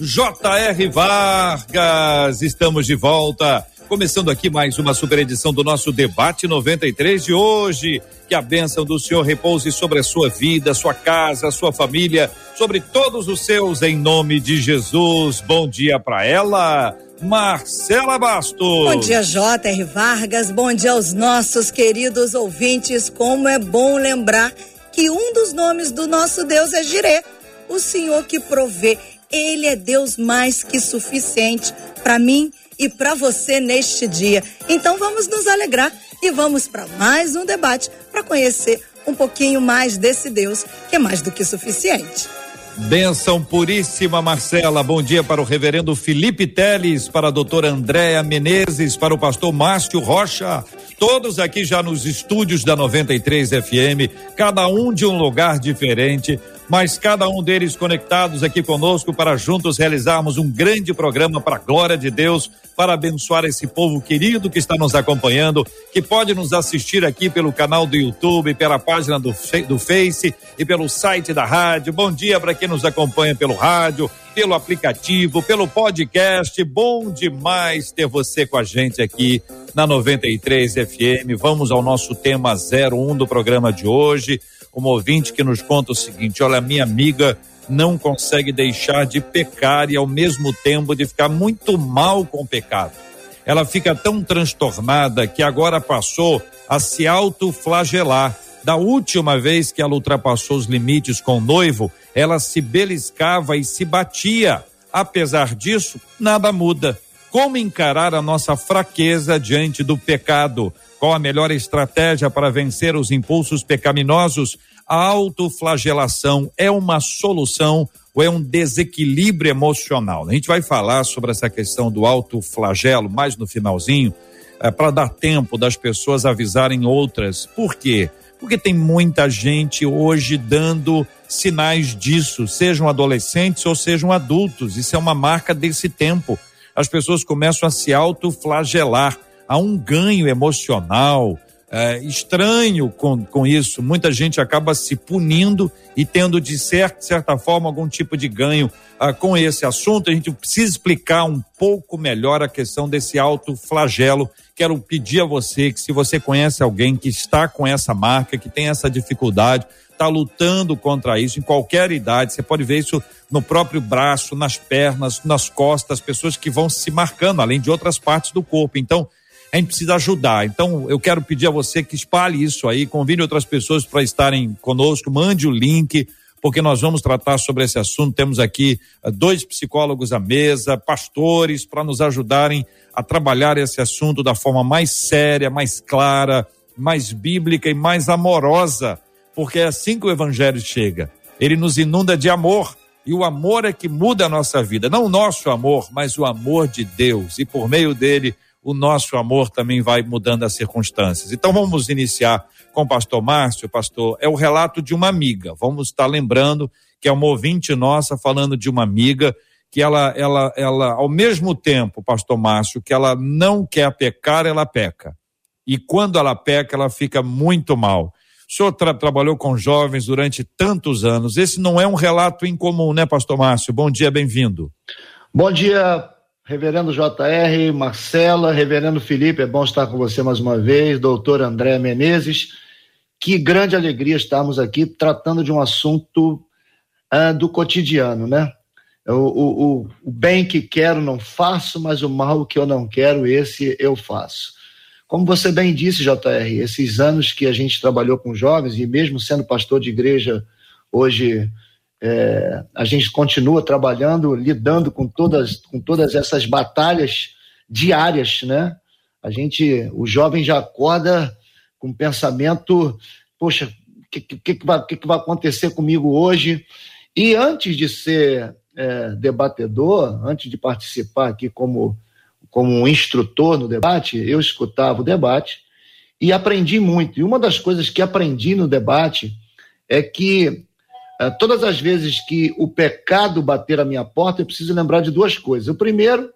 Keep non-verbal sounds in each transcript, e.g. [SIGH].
J.R. Vargas. Estamos de volta. Começando aqui mais uma super edição do nosso debate 93 de hoje. Que a bênção do Senhor repouse sobre a sua vida, sua casa, sua família, sobre todos os seus, em nome de Jesus. Bom dia para ela. Marcela Bastos. Bom dia, J.R. Vargas. Bom dia aos nossos queridos ouvintes. Como é bom lembrar que um dos nomes do nosso Deus é Jirê, o Senhor que provê. Ele é Deus mais que suficiente para mim e para você neste dia. Então vamos nos alegrar e vamos para mais um debate para conhecer um pouquinho mais desse Deus que é mais do que suficiente. Benção puríssima, Marcela. Bom dia para o reverendo Felipe Teles, para a doutora Andréa Menezes, para o pastor Márcio Rocha. Todos aqui já nos estúdios da 93 FM, cada um de um lugar diferente, mas cada um deles conectados aqui conosco para juntos realizarmos um grande programa para a glória de Deus, para abençoar esse povo querido que está nos acompanhando, que pode nos assistir aqui pelo canal do YouTube, pela página do, do Face e pelo site da rádio. Bom dia para quem nos acompanha pelo rádio, pelo aplicativo, pelo podcast. Bom demais ter você com a gente aqui na 93 FM. Vamos ao nosso tema 01 do programa de hoje uma ouvinte que nos conta o seguinte: olha, minha amiga não consegue deixar de pecar e ao mesmo tempo de ficar muito mal com o pecado. Ela fica tão transtornada que agora passou a se autoflagelar. Da última vez que ela ultrapassou os limites com o noivo, ela se beliscava e se batia. Apesar disso, nada muda. Como encarar a nossa fraqueza diante do pecado? Qual a melhor estratégia para vencer os impulsos pecaminosos? A autoflagelação é uma solução ou é um desequilíbrio emocional? A gente vai falar sobre essa questão do autoflagelo mais no finalzinho, é, para dar tempo das pessoas avisarem outras. Por quê? Porque tem muita gente hoje dando sinais disso, sejam adolescentes ou sejam adultos. Isso é uma marca desse tempo. As pessoas começam a se autoflagelar há um ganho emocional é, estranho com, com isso. Muita gente acaba se punindo e tendo, de certa, certa forma, algum tipo de ganho ah, com esse assunto. A gente precisa explicar um pouco melhor a questão desse alto flagelo. Quero pedir a você que, se você conhece alguém que está com essa marca, que tem essa dificuldade, está lutando contra isso em qualquer idade, você pode ver isso no próprio braço, nas pernas, nas costas, pessoas que vão se marcando, além de outras partes do corpo. Então, a gente precisa ajudar. Então, eu quero pedir a você que espalhe isso aí, convide outras pessoas para estarem conosco, mande o link, porque nós vamos tratar sobre esse assunto. Temos aqui uh, dois psicólogos à mesa, pastores, para nos ajudarem a trabalhar esse assunto da forma mais séria, mais clara, mais bíblica e mais amorosa, porque é assim que o evangelho chega. Ele nos inunda de amor. E o amor é que muda a nossa vida, não o nosso amor, mas o amor de Deus. E por meio dele, o nosso amor também vai mudando as circunstâncias. Então vamos iniciar com o pastor Márcio. Pastor, é o relato de uma amiga. Vamos estar lembrando que é uma ouvinte nossa falando de uma amiga que ela, ela, ela, ao mesmo tempo, pastor Márcio, que ela não quer pecar, ela peca. E quando ela peca, ela fica muito mal. O senhor tra trabalhou com jovens durante tantos anos. Esse não é um relato incomum, né, pastor Márcio? Bom dia, bem-vindo. Bom dia, Reverendo JR, Marcela, Reverendo Felipe, é bom estar com você mais uma vez, doutor André Menezes. Que grande alegria estarmos aqui tratando de um assunto uh, do cotidiano, né? O, o, o, bem que quero não faço, mas o mal que eu não quero, esse eu faço. Como você bem disse, JR, esses anos que a gente trabalhou com jovens, e mesmo sendo pastor de igreja hoje é, a gente continua trabalhando, lidando com todas, com todas essas batalhas diárias, né? A gente, o jovem já acorda com um pensamento, poxa, o que, que, que, vai, que, que vai acontecer comigo hoje? E antes de ser é, debatedor, antes de participar aqui como, como um instrutor no debate, eu escutava o debate e aprendi muito. E uma das coisas que aprendi no debate é que todas as vezes que o pecado bater a minha porta, eu preciso lembrar de duas coisas. O primeiro,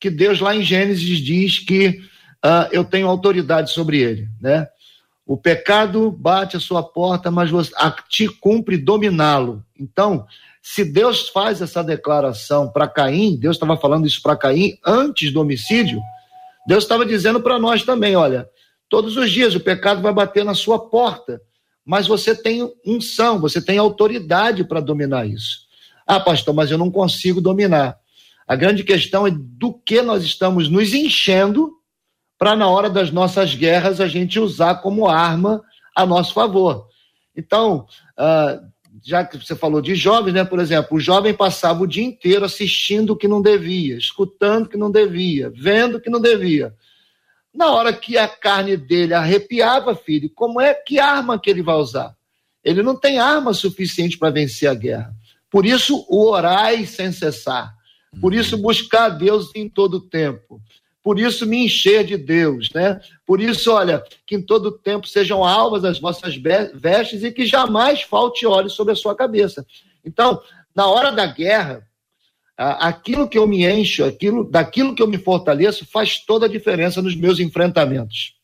que Deus lá em Gênesis diz que uh, eu tenho autoridade sobre ele, né? O pecado bate a sua porta, mas você, a ti cumpre dominá-lo. Então, se Deus faz essa declaração para Caim, Deus estava falando isso para Caim antes do homicídio, Deus estava dizendo para nós também: olha, todos os dias o pecado vai bater na sua porta, mas você tem unção, você tem autoridade para dominar isso. Ah, pastor, mas eu não consigo dominar. A grande questão é do que nós estamos nos enchendo para, na hora das nossas guerras, a gente usar como arma a nosso favor. Então, uh, já que você falou de jovens, né? Por exemplo, o jovem passava o dia inteiro assistindo o que não devia, escutando o que não devia, vendo o que não devia. Na hora que a carne dele arrepiava, filho, como é que arma que ele vai usar? Ele não tem arma suficiente para vencer a guerra. Por isso, o orai sem cessar. Por isso, buscar Deus em todo tempo. Por isso, me encher de Deus, né? Por isso, olha, que em todo tempo sejam alvas as vossas vestes e que jamais falte óleo sobre a sua cabeça. Então, na hora da guerra, aquilo que eu me encho, aquilo, daquilo que eu me fortaleço, faz toda a diferença nos meus enfrentamentos.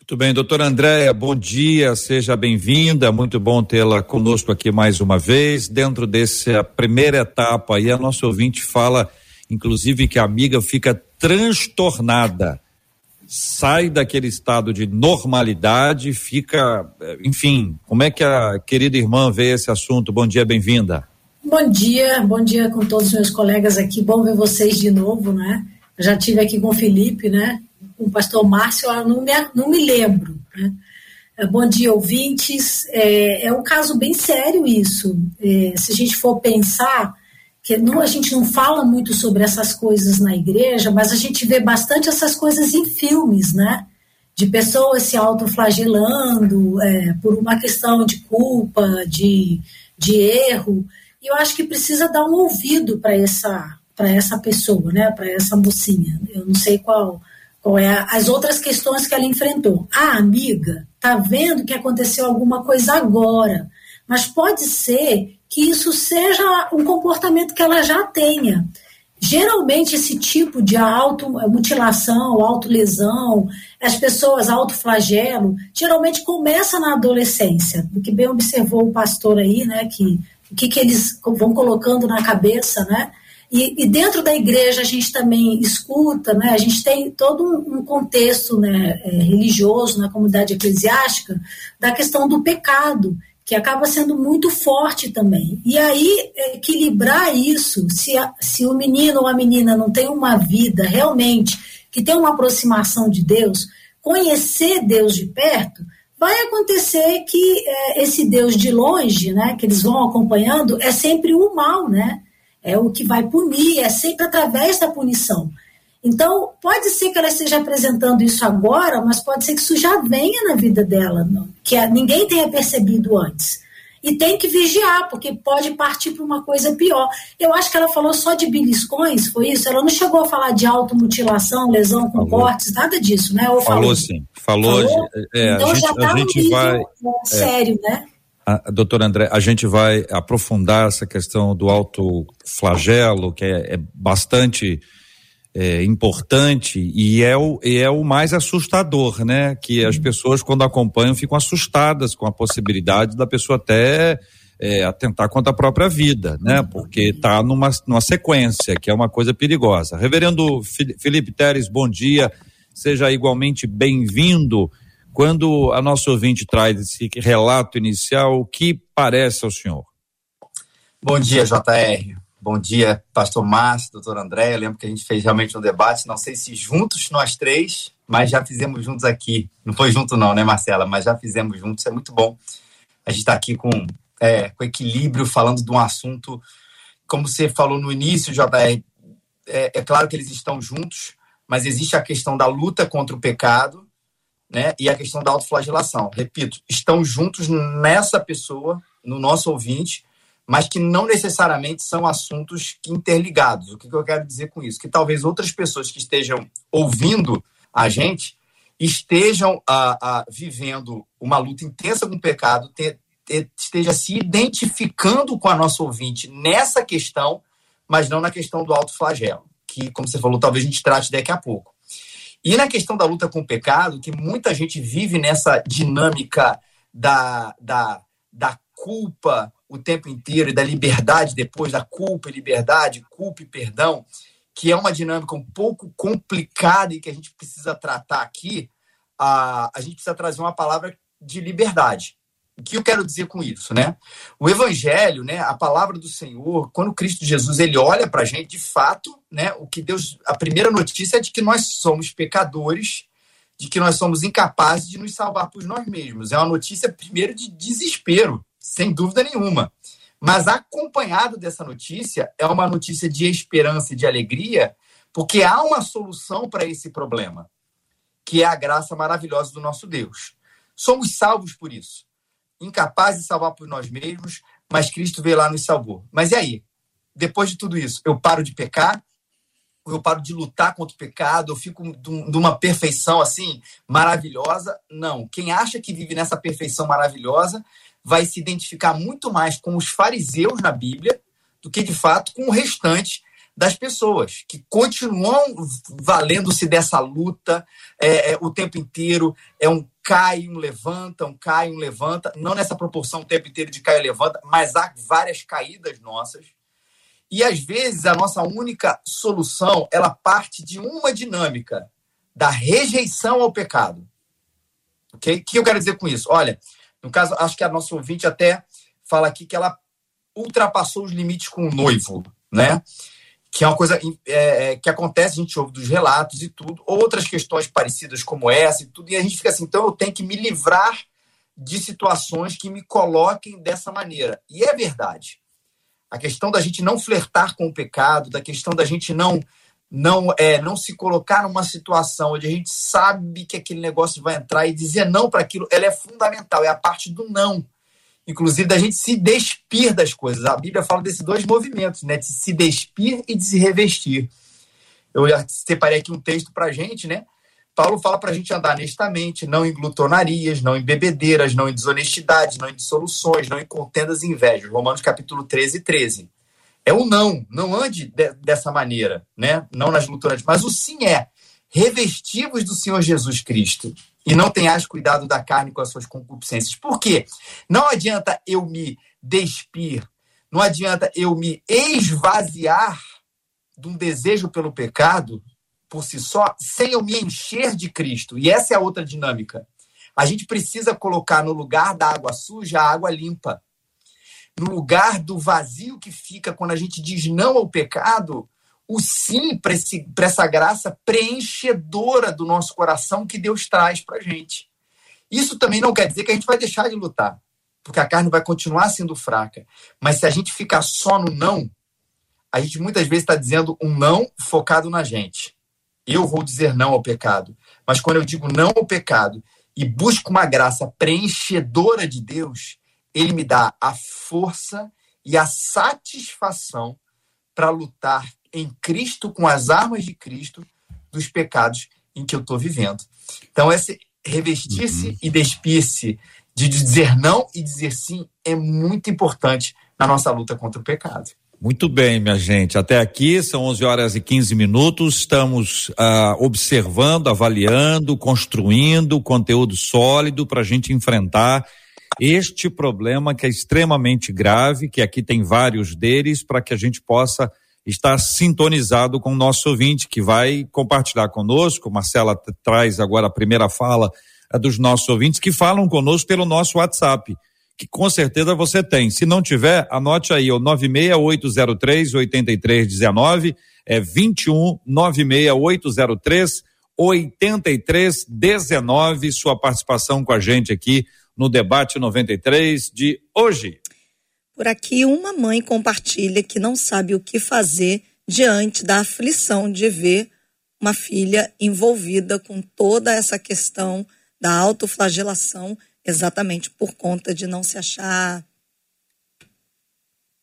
Muito bem, doutora Andréia, bom dia, seja bem-vinda, muito bom tê-la conosco aqui mais uma vez. Dentro dessa primeira etapa aí, a nossa ouvinte fala, inclusive, que a amiga fica transtornada, sai daquele estado de normalidade, fica, enfim, como é que a querida irmã vê esse assunto? Bom dia, bem-vinda. Bom dia, bom dia com todos os meus colegas aqui, bom ver vocês de novo, né? já tive aqui com o Felipe, né? com o pastor Márcio, eu não me, não me lembro. Né? É, bom dia, ouvintes. É, é um caso bem sério isso. É, se a gente for pensar, que não, a gente não fala muito sobre essas coisas na igreja, mas a gente vê bastante essas coisas em filmes, né? De pessoas se autoflagelando é, por uma questão de culpa, de, de erro. E eu acho que precisa dar um ouvido para essa, essa pessoa, né? Para essa mocinha. Eu não sei qual qual é as outras questões que ela enfrentou. A amiga está vendo que aconteceu alguma coisa agora, mas pode ser que isso seja um comportamento que ela já tenha. Geralmente, esse tipo de automutilação, autolesão, as pessoas autoflagelo, geralmente começa na adolescência, do que bem observou o pastor aí, né, que o que, que eles vão colocando na cabeça, né, e, e, dentro da igreja a gente também escuta, né, a gente tem todo um contexto né, é, religioso na comunidade eclesiástica da questão do pecado, que acaba sendo muito forte também. E aí, equilibrar isso, se, a, se o menino ou a menina não tem uma vida realmente que tem uma aproximação de Deus, conhecer Deus de perto, vai acontecer que é, esse Deus de longe, né, que eles vão acompanhando, é sempre o mal, né? é o que vai punir, é sempre através da punição. Então, pode ser que ela esteja apresentando isso agora, mas pode ser que isso já venha na vida dela, que ninguém tenha percebido antes. E tem que vigiar, porque pode partir para uma coisa pior. Eu acho que ela falou só de beliscões, foi isso? Ela não chegou a falar de automutilação, lesão com falou. cortes, nada disso, né? Ou falou, falou sim, falou. falou? É, então a gente, já está no nível vai, sério, é, né? a, doutora André, a gente vai aprofundar essa questão do alto flagelo, que é, é bastante é, importante e é, o, e é o mais assustador, né? Que as pessoas, quando acompanham, ficam assustadas com a possibilidade da pessoa até é, atentar contra a própria vida, né? Porque está numa, numa sequência, que é uma coisa perigosa. Reverendo Felipe Teres, bom dia. Seja igualmente bem-vindo quando a nossa ouvinte traz esse relato inicial, o que parece ao senhor? Bom dia, JR. Bom dia, pastor Márcio, doutor André. Eu lembro que a gente fez realmente um debate, não sei se juntos nós três, mas já fizemos juntos aqui. Não foi junto não, né, Marcela? Mas já fizemos juntos, é muito bom. A gente está aqui com, é, com equilíbrio, falando de um assunto, como você falou no início, JR, é, é claro que eles estão juntos, mas existe a questão da luta contra o pecado, né? E a questão da autoflagelação. Repito, estão juntos nessa pessoa, no nosso ouvinte, mas que não necessariamente são assuntos interligados. O que eu quero dizer com isso? Que talvez outras pessoas que estejam ouvindo a gente estejam ah, ah, vivendo uma luta intensa com o pecado, te, te, esteja se identificando com a nossa ouvinte nessa questão, mas não na questão do alto flagelo, que, como você falou, talvez a gente trate daqui a pouco. E na questão da luta com o pecado, que muita gente vive nessa dinâmica da, da, da culpa o tempo inteiro e da liberdade depois, da culpa e liberdade, culpa e perdão, que é uma dinâmica um pouco complicada e que a gente precisa tratar aqui, a, a gente precisa trazer uma palavra de liberdade. O que eu quero dizer com isso, né? O evangelho, né, a palavra do Senhor, quando Cristo Jesus ele olha para a gente, de fato, né, o que Deus, a primeira notícia é de que nós somos pecadores, de que nós somos incapazes de nos salvar por nós mesmos. É uma notícia primeiro de desespero, sem dúvida nenhuma. Mas acompanhado dessa notícia é uma notícia de esperança e de alegria, porque há uma solução para esse problema, que é a graça maravilhosa do nosso Deus. Somos salvos por isso incapazes de salvar por nós mesmos, mas Cristo veio lá e nos salvou. Mas e aí? Depois de tudo isso, eu paro de pecar? Eu paro de lutar contra o pecado? Eu fico de uma perfeição assim maravilhosa? Não. Quem acha que vive nessa perfeição maravilhosa vai se identificar muito mais com os fariseus na Bíblia do que de fato com o restante das pessoas que continuam valendo-se dessa luta é, é, o tempo inteiro. É um cai, um levanta, um cai, um levanta. Não nessa proporção o tempo inteiro de cai e levanta, mas há várias caídas nossas. E às vezes a nossa única solução ela parte de uma dinâmica da rejeição ao pecado. Ok? O que eu quero dizer com isso? Olha, no caso, acho que a nossa ouvinte até fala aqui que ela ultrapassou os limites com o noivo, né? que é uma coisa é, é, que acontece, a gente ouve dos relatos e tudo, outras questões parecidas como essa e tudo, e a gente fica assim, então eu tenho que me livrar de situações que me coloquem dessa maneira. E é verdade. A questão da gente não flertar com o pecado, da questão da gente não não é não se colocar numa situação onde a gente sabe que aquele negócio vai entrar e dizer não para aquilo, ela é fundamental, é a parte do não inclusive da gente se despir das coisas. A Bíblia fala desses dois movimentos, né? De se despir e de se revestir. Eu já separei aqui um texto para a gente, né? Paulo fala para a gente andar honestamente, não em glutonarias, não em bebedeiras, não em desonestidade, não em dissoluções, não em contendas e invejas. Romanos capítulo 13, 13. É o não, não ande de, dessa maneira, né? Não nas glutonarias, mas o sim é revestivos do Senhor Jesus Cristo e não tenhas cuidado da carne com as suas concupiscências. Por quê? Não adianta eu me despir, não adianta eu me esvaziar de um desejo pelo pecado por si só, sem eu me encher de Cristo. E essa é a outra dinâmica. A gente precisa colocar no lugar da água suja a água limpa. No lugar do vazio que fica quando a gente diz não ao pecado, o sim para essa graça preenchedora do nosso coração que Deus traz para a gente. Isso também não quer dizer que a gente vai deixar de lutar, porque a carne vai continuar sendo fraca. Mas se a gente ficar só no não, a gente muitas vezes está dizendo um não focado na gente. Eu vou dizer não ao pecado. Mas quando eu digo não ao pecado e busco uma graça preenchedora de Deus, ele me dá a força e a satisfação para lutar em Cristo, com as armas de Cristo, dos pecados em que eu estou vivendo. Então, esse revestir-se uhum. e despir-se de dizer não e dizer sim é muito importante na nossa luta contra o pecado. Muito bem, minha gente. Até aqui são 11 horas e 15 minutos. Estamos ah, observando, avaliando, construindo conteúdo sólido para a gente enfrentar este problema que é extremamente grave, que aqui tem vários deles, para que a gente possa estar sintonizado com o nosso ouvinte, que vai compartilhar conosco. Marcela traz agora a primeira fala é dos nossos ouvintes que falam conosco pelo nosso WhatsApp, que com certeza você tem. Se não tiver, anote aí, o 96803 8319, é 21 96803 8319, sua participação com a gente aqui no debate 93 de hoje. Por aqui, uma mãe compartilha que não sabe o que fazer diante da aflição de ver uma filha envolvida com toda essa questão da autoflagelação, exatamente por conta de não se achar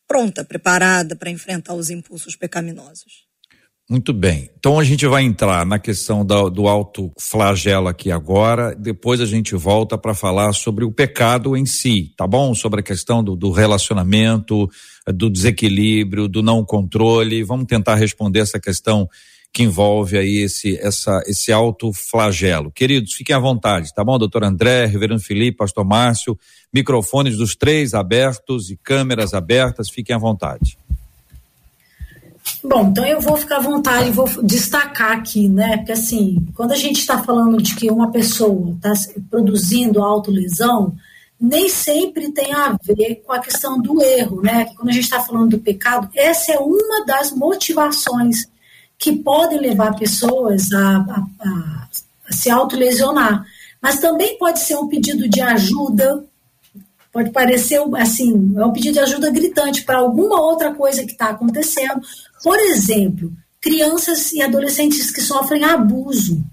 pronta, preparada para enfrentar os impulsos pecaminosos. Muito bem. Então a gente vai entrar na questão do, do alto flagelo aqui agora. Depois a gente volta para falar sobre o pecado em si, tá bom? Sobre a questão do, do relacionamento, do desequilíbrio, do não controle. Vamos tentar responder essa questão que envolve aí esse, essa, esse alto flagelo. Queridos, fiquem à vontade, tá bom? Doutor André, Reverendo Felipe, Pastor Márcio, microfones dos três abertos e câmeras abertas, fiquem à vontade. Bom, então eu vou ficar à vontade e vou destacar aqui, né? Porque assim, quando a gente está falando de que uma pessoa está produzindo autolesão, nem sempre tem a ver com a questão do erro, né? Que quando a gente está falando do pecado, essa é uma das motivações que podem levar pessoas a, a, a, a se autolesionar. Mas também pode ser um pedido de ajuda, pode parecer assim, é um pedido de ajuda gritante para alguma outra coisa que está acontecendo, por exemplo, crianças e adolescentes que sofrem abuso.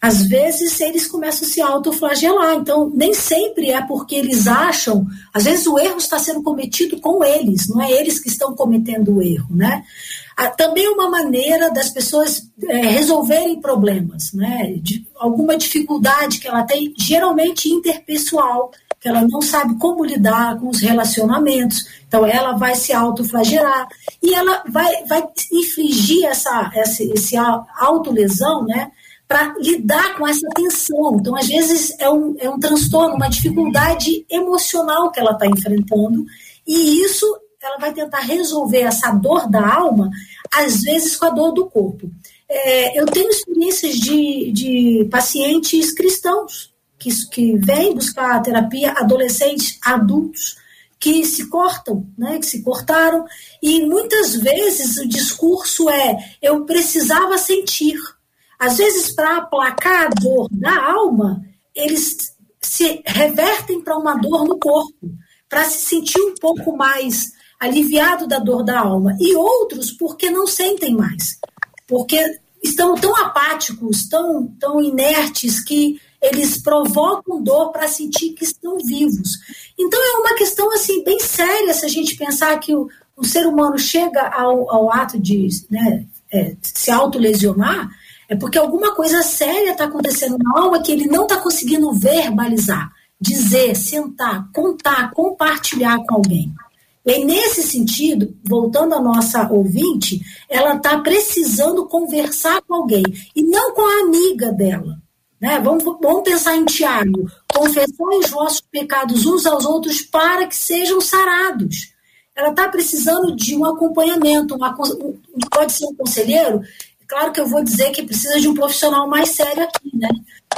Às vezes eles começam a se autoflagelar, então nem sempre é porque eles acham, às vezes o erro está sendo cometido com eles, não é eles que estão cometendo o erro, né? Ah, também uma maneira das pessoas é, resolverem problemas, né? De alguma dificuldade que ela tem, geralmente interpessoal, que ela não sabe como lidar com os relacionamentos, então ela vai se autoflagelar e ela vai, vai infligir essa, essa esse autolesão, né? Para lidar com essa tensão. Então, às vezes, é um, é um transtorno, uma dificuldade emocional que ela está enfrentando, e isso ela vai tentar resolver essa dor da alma, às vezes com a dor do corpo. É, eu tenho experiências de, de pacientes cristãos que, que vêm buscar terapia, adolescentes, adultos, que se cortam, né, que se cortaram, e muitas vezes o discurso é: eu precisava sentir. Às vezes, para aplacar a dor da alma, eles se revertem para uma dor no corpo, para se sentir um pouco mais aliviado da dor da alma. E outros porque não sentem mais, porque estão tão apáticos, tão, tão inertes que eles provocam dor para sentir que estão vivos. Então é uma questão assim bem séria se a gente pensar que o, o ser humano chega ao, ao ato de né, é, se autolesionar, é porque alguma coisa séria está acontecendo na alma que ele não está conseguindo verbalizar, dizer, sentar, contar, compartilhar com alguém. E nesse sentido, voltando à nossa ouvinte, ela está precisando conversar com alguém e não com a amiga dela. Né? Vamos, vamos pensar em Tiago. Confessar os vossos pecados uns aos outros para que sejam sarados. Ela está precisando de um acompanhamento, uma, pode ser um conselheiro. Claro que eu vou dizer que precisa de um profissional mais sério aqui, né?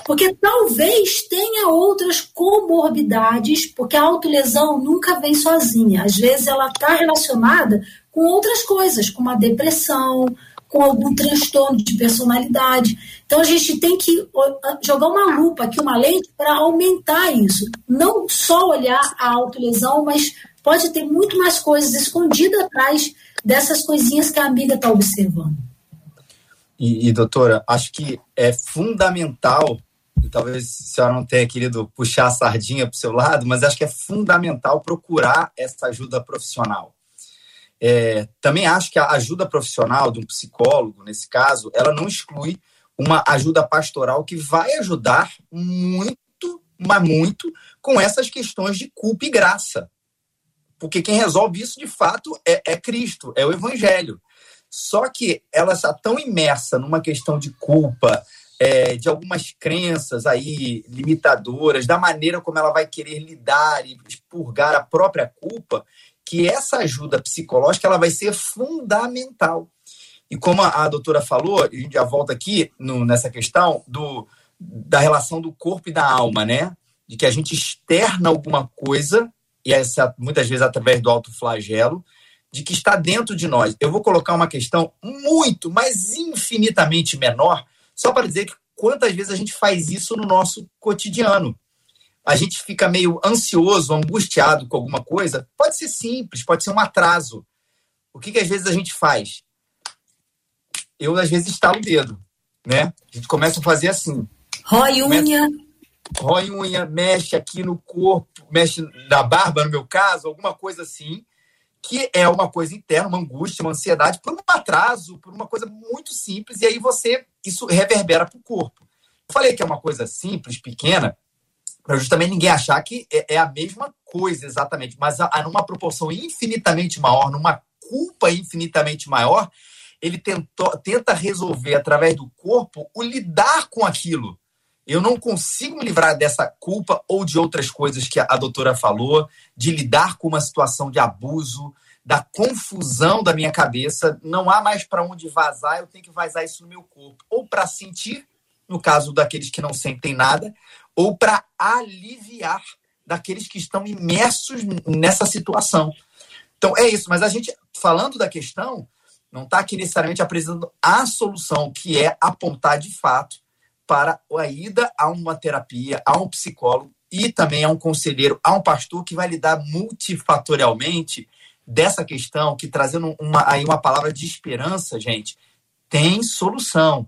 Porque talvez tenha outras comorbidades, porque a autolesão nunca vem sozinha. Às vezes ela está relacionada com outras coisas, como a depressão, com algum transtorno de personalidade. Então a gente tem que jogar uma lupa aqui, uma lente, para aumentar isso. Não só olhar a autolesão, mas pode ter muito mais coisas escondidas atrás dessas coisinhas que a amiga está observando. E, e, doutora, acho que é fundamental, talvez a senhora não tenha querido puxar a sardinha para o seu lado, mas acho que é fundamental procurar essa ajuda profissional. É, também acho que a ajuda profissional de um psicólogo, nesse caso, ela não exclui uma ajuda pastoral que vai ajudar muito, mas muito, com essas questões de culpa e graça. Porque quem resolve isso, de fato, é, é Cristo, é o Evangelho. Só que ela está tão imersa numa questão de culpa, é, de algumas crenças aí limitadoras, da maneira como ela vai querer lidar e expurgar a própria culpa, que essa ajuda psicológica ela vai ser fundamental. E como a, a doutora falou, a gente já volta aqui no, nessa questão do, da relação do corpo e da alma, né? De que a gente externa alguma coisa, e essa, muitas vezes através do autoflagelo, de que está dentro de nós. Eu vou colocar uma questão muito, mas infinitamente menor, só para dizer que quantas vezes a gente faz isso no nosso cotidiano a gente fica meio ansioso, angustiado com alguma coisa, pode ser simples, pode ser um atraso. O que, que às vezes a gente faz? Eu, às vezes, estalo o dedo, né? A gente começa a fazer assim. Rói unha. Rói unha, mexe aqui no corpo, mexe na barba, no meu caso, alguma coisa assim, que é uma coisa interna, uma angústia, uma ansiedade, por um atraso, por uma coisa muito simples, e aí você, isso reverbera para o corpo. Eu falei que é uma coisa simples, pequena, para justamente ninguém achar que é, é, a mesma coisa exatamente, mas a, a, numa proporção infinitamente maior, numa culpa infinitamente maior, ele tentou, tenta resolver através do corpo o lidar com aquilo. Eu não consigo me livrar dessa culpa ou de outras coisas que a, a doutora falou, de lidar com uma situação de abuso, da confusão da minha cabeça. Não há mais para onde vazar, eu tenho que vazar isso no meu corpo. Ou para sentir, no caso daqueles que não sentem nada, ou para aliviar daqueles que estão imersos nessa situação. Então é isso, mas a gente, falando da questão, não está aqui necessariamente apresentando a solução, que é apontar de fato para a ida a uma terapia, a um psicólogo e também a um conselheiro, a um pastor que vai lidar multifatorialmente dessa questão, que trazendo uma, aí uma palavra de esperança, gente, tem solução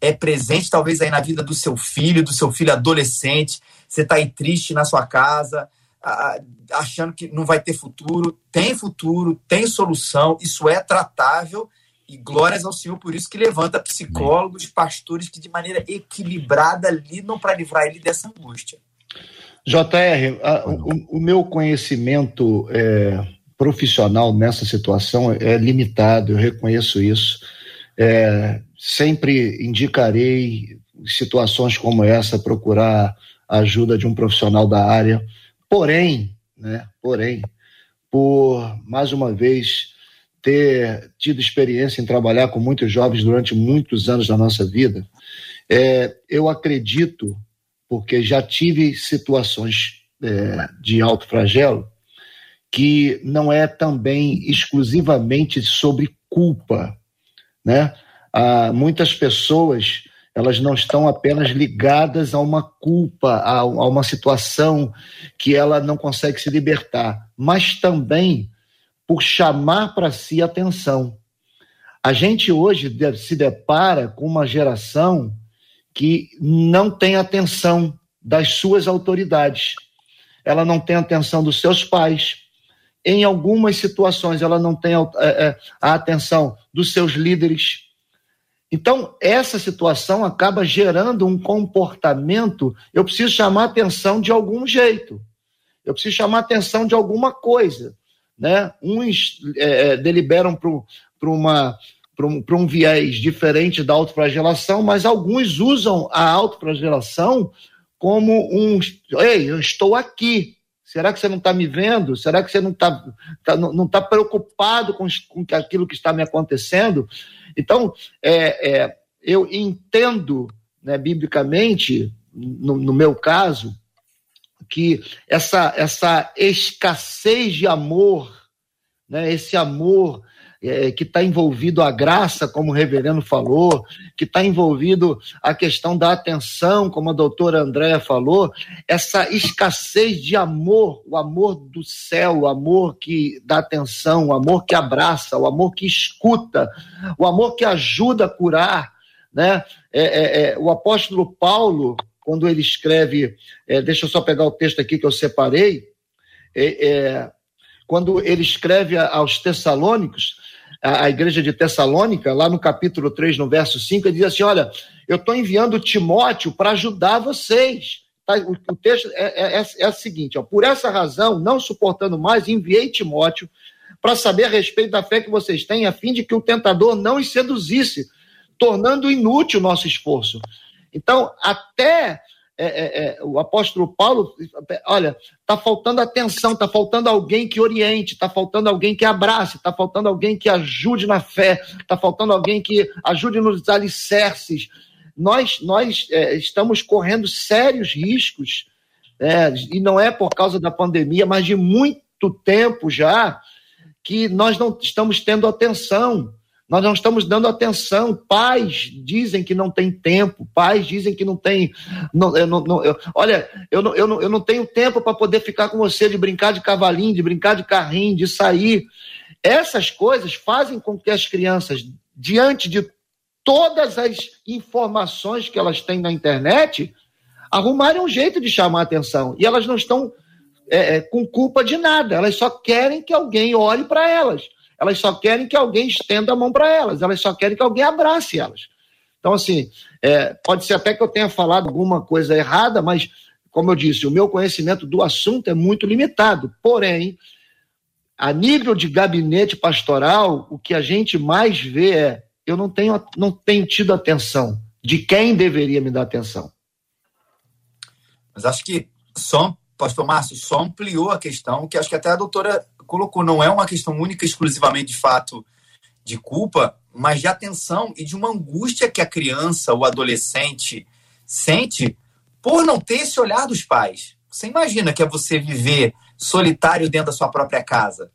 é presente talvez aí na vida do seu filho, do seu filho adolescente. Você está aí triste na sua casa, achando que não vai ter futuro. Tem futuro, tem solução, isso é tratável. E glórias ao Senhor por isso que levanta psicólogos, pastores que de maneira equilibrada lidam para livrar ele dessa angústia. JR, a, o, o, meu conhecimento é, profissional nessa situação é limitado, eu reconheço isso. É, sempre indicarei situações como essa procurar a ajuda de um profissional da área. Porém, né, porém, por mais uma vez ter tido experiência em trabalhar com muitos jovens durante muitos anos da nossa vida, é, eu acredito, porque já tive situações é, de alto flagelo, que não é também exclusivamente sobre culpa, né? Ah, muitas pessoas elas não estão apenas ligadas a uma culpa, a, a uma situação que ela não consegue se libertar, mas também por chamar para si atenção. A gente hoje se depara com uma geração que não tem atenção das suas autoridades. Ela não tem atenção dos seus pais. Em algumas situações, ela não tem é, é, a atenção dos seus líderes então, essa situação acaba gerando um comportamento. Eu preciso chamar atenção de algum jeito. Eu preciso chamar atenção de alguma coisa. Né? Uns é, é deliberam para uma para um, um, viés diferente da autoflagelação, mas alguns usam a autoflagelação como um. Ei, eu estou aqui. Será que você não está me vendo? Será que você não está tá, não está preocupado com, com aquilo que está me acontecendo? Então, é, é, eu entendo, né, biblicamente, no, no meu caso, que essa, essa escassez de amor, né, esse amor é, que está envolvido a graça, como o reverendo falou, que está envolvido a questão da atenção, como a doutora Andréa falou, essa escassez de amor, o amor do céu, o amor que dá atenção, o amor que abraça, o amor que escuta, o amor que ajuda a curar. Né? É, é, é o apóstolo Paulo, quando ele escreve, é, deixa eu só pegar o texto aqui que eu separei, é, quando ele escreve aos Tessalônicos, a, a igreja de Tessalônica, lá no capítulo 3, no verso 5, ele diz assim: Olha, eu estou enviando Timóteo para ajudar vocês. Tá? O, o, texto é, é, é, é o seguinte: ó, por essa razão, não suportando mais, enviei Timóteo para saber a respeito da fé que vocês têm, a fim de que o tentador não os seduzisse, tornando inútil o nosso esforço. Então, até é, é, é, o apóstolo Paulo, olha, está faltando atenção, está faltando alguém que oriente, está faltando alguém que abrace, está faltando alguém que ajude na fé, está faltando alguém que ajude nos alicerces. Nós, nós é, estamos correndo sérios riscos, é, e não é por causa da pandemia, mas de muito tempo já, que nós não estamos tendo atenção. Nós não estamos dando atenção. Pais dizem que não tem tempo, pais dizem que não tem. Não, eu não, não, eu, olha, eu não, eu, não, eu não tenho tempo para poder ficar com você, de brincar de cavalinho, de brincar de carrinho, de sair. Essas coisas fazem com que as crianças, diante de todas as informações que elas têm na internet, arrumarem um jeito de chamar atenção. E elas não estão é, é, com culpa de nada. Elas só querem que alguém olhe para elas. Elas só querem que alguém estenda a mão para elas. Elas só querem que alguém abrace elas. Então, assim, é, pode ser até que eu tenha falado alguma coisa errada, mas, como eu disse, o meu conhecimento do assunto é muito limitado. Porém, a nível de gabinete pastoral, o que a gente mais vê é: eu não tenho, não tenho tido atenção de quem deveria me dar atenção. Mas acho que só, pastor Márcio, só ampliou a questão, que acho que até a doutora colocou, não é uma questão única exclusivamente de fato de culpa, mas de atenção e de uma angústia que a criança, o adolescente sente por não ter esse olhar dos pais. Você imagina que é você viver solitário dentro da sua própria casa.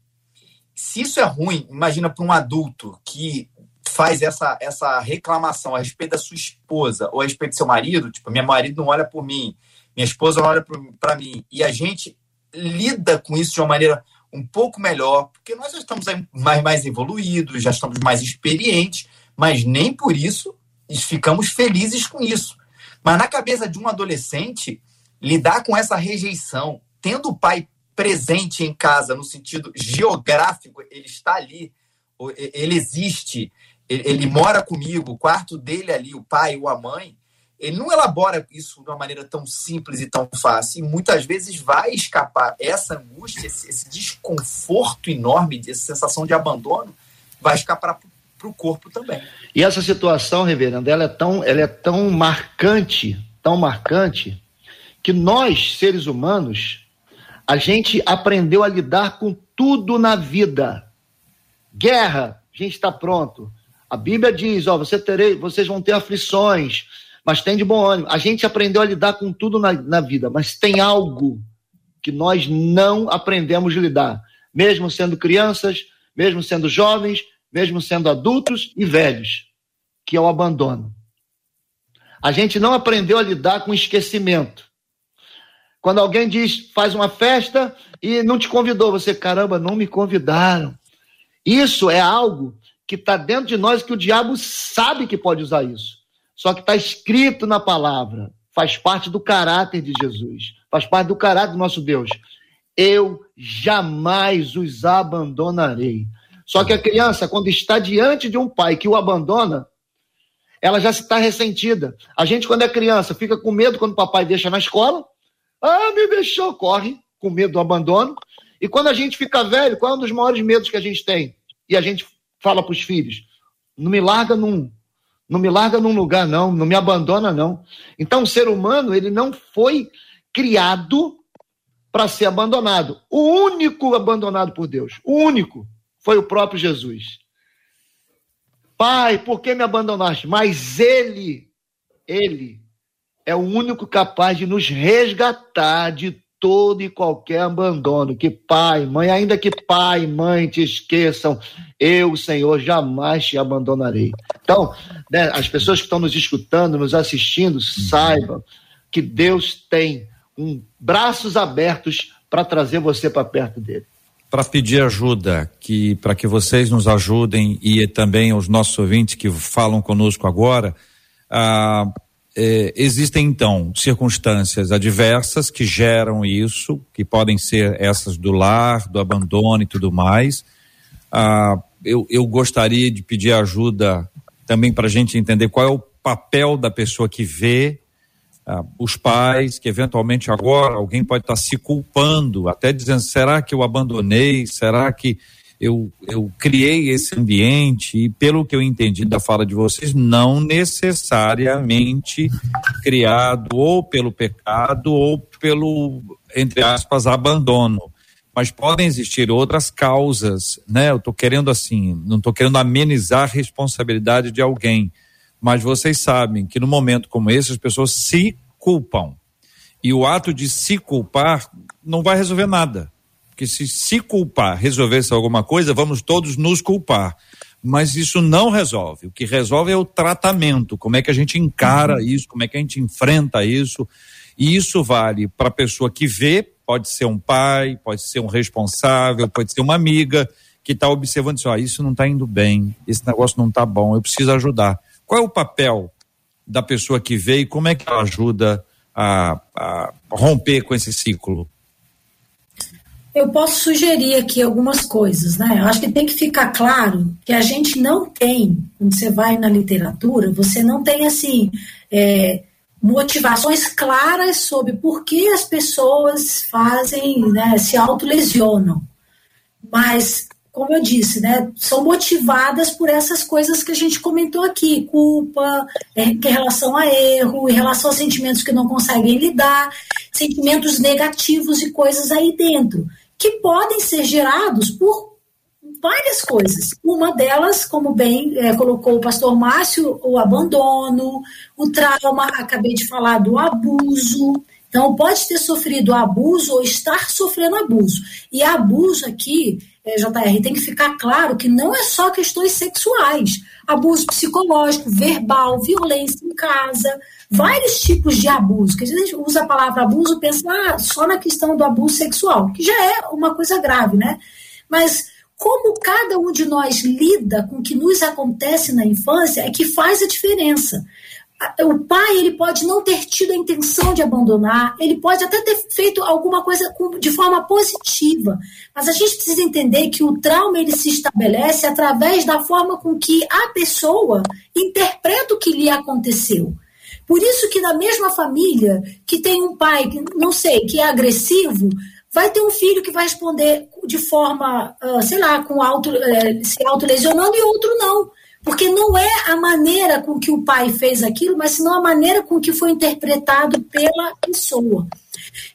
Se isso é ruim, imagina para um adulto que faz essa, essa reclamação a respeito da sua esposa ou a respeito do seu marido, tipo, minha marido não olha por mim, minha esposa não olha para mim, e a gente lida com isso de uma maneira um pouco melhor, porque nós já estamos mais, mais evoluídos, já estamos mais experientes, mas nem por isso ficamos felizes com isso. Mas na cabeça de um adolescente, lidar com essa rejeição, tendo o pai presente em casa, no sentido geográfico, ele está ali, ele existe, ele, mora comigo, o quarto dele ali, o pai ou a mãe, ele não elabora isso de uma maneira tão simples e tão fácil. E muitas vezes vai escapar essa angústia, esse, esse desconforto enorme, essa sensação de abandono, vai escapar para o corpo também. E essa situação, reverendo, ela é tão, ela é tão marcante, tão marcante, que nós, seres humanos, a gente aprendeu a lidar com tudo na vida. Guerra, a gente está pronto. A Bíblia diz, ó, você terei, vocês vão ter aflições, mas tem de bom ânimo. A gente aprendeu a lidar com tudo na, na vida, mas tem algo que nós não aprendemos a lidar, mesmo sendo crianças, mesmo sendo jovens, mesmo sendo adultos e velhos, que é o abandono. A gente não aprendeu a lidar com esquecimento. Quando alguém diz, faz uma festa e não te convidou, você, caramba, não me convidaram. Isso é algo que está dentro de nós que o diabo sabe que pode usar isso. Só que está escrito na palavra, faz parte do caráter de Jesus, faz parte do caráter do nosso Deus. Eu jamais os abandonarei. Só que a criança, quando está diante de um pai que o abandona, ela já está ressentida. A gente, quando é criança, fica com medo quando o papai deixa na escola. Ah, me deixou, corre, com medo do abandono. E quando a gente fica velho, qual é um dos maiores medos que a gente tem? E a gente fala para os filhos: não me larga num, não me larga num lugar, não. Não me abandona, não. Então, o ser humano, ele não foi criado para ser abandonado. O único abandonado por Deus, o único, foi o próprio Jesus. Pai, por que me abandonaste? Mas Ele, Ele é o único capaz de nos resgatar de todo e qualquer abandono. Que pai, mãe, ainda que pai, mãe te esqueçam, eu, Senhor, jamais te abandonarei. Então, né, as pessoas que estão nos escutando, nos assistindo, saibam que Deus tem um, braços abertos para trazer você para perto dele. Para pedir ajuda, que para que vocês nos ajudem e também os nossos ouvintes que falam conosco agora, ah, é, existem então circunstâncias adversas que geram isso, que podem ser essas do lar, do abandono e tudo mais. Ah, eu, eu gostaria de pedir ajuda também para a gente entender qual é o papel da pessoa que vê ah, os pais, que eventualmente agora alguém pode estar tá se culpando, até dizendo: será que eu abandonei? Será que eu, eu criei esse ambiente e, pelo que eu entendi da fala de vocês, não necessariamente criado ou pelo pecado ou pelo, entre aspas, abandono. Mas podem existir outras causas, né? Eu estou querendo assim, não estou querendo amenizar a responsabilidade de alguém, mas vocês sabem que no momento como esse as pessoas se culpam. E o ato de se culpar não vai resolver nada porque se se culpar resolvesse alguma coisa, vamos todos nos culpar. Mas isso não resolve. O que resolve é o tratamento, como é que a gente encara uhum. isso, como é que a gente enfrenta isso. E isso vale para a pessoa que vê, pode ser um pai, pode ser um responsável, pode ser uma amiga que está observando isso, ah, isso não está indo bem, esse negócio não está bom, eu preciso ajudar. Qual é o papel da pessoa que vê e como é que ela ajuda a, a romper com esse ciclo? Eu posso sugerir aqui algumas coisas, né? Eu acho que tem que ficar claro que a gente não tem, quando você vai na literatura, você não tem assim é, motivações claras sobre por que as pessoas fazem, né, se autolesionam. Mas, como eu disse, né, são motivadas por essas coisas que a gente comentou aqui: culpa, é, em relação a erro, em relação a sentimentos que não conseguem lidar, sentimentos negativos e coisas aí dentro que podem ser gerados por várias coisas. Uma delas, como bem é, colocou o pastor Márcio, o abandono, o trauma, acabei de falar do abuso. Então, pode ter sofrido abuso ou estar sofrendo abuso. E abuso aqui, é, JR, tem que ficar claro que não é só questões sexuais. Abuso psicológico, verbal, violência em casa, vários tipos de abuso, que a gente usa a palavra abuso, pensa ah, só na questão do abuso sexual, que já é uma coisa grave, né? Mas como cada um de nós lida com o que nos acontece na infância é que faz a diferença. O pai ele pode não ter tido a intenção de abandonar, ele pode até ter feito alguma coisa de forma positiva, mas a gente precisa entender que o trauma ele se estabelece através da forma com que a pessoa interpreta o que lhe aconteceu. Por isso que na mesma família que tem um pai, que não sei, que é agressivo, vai ter um filho que vai responder de forma, uh, sei lá, com auto, uh, se autolesionando e outro não. Porque não é a maneira com que o pai fez aquilo, mas senão a maneira com que foi interpretado pela pessoa.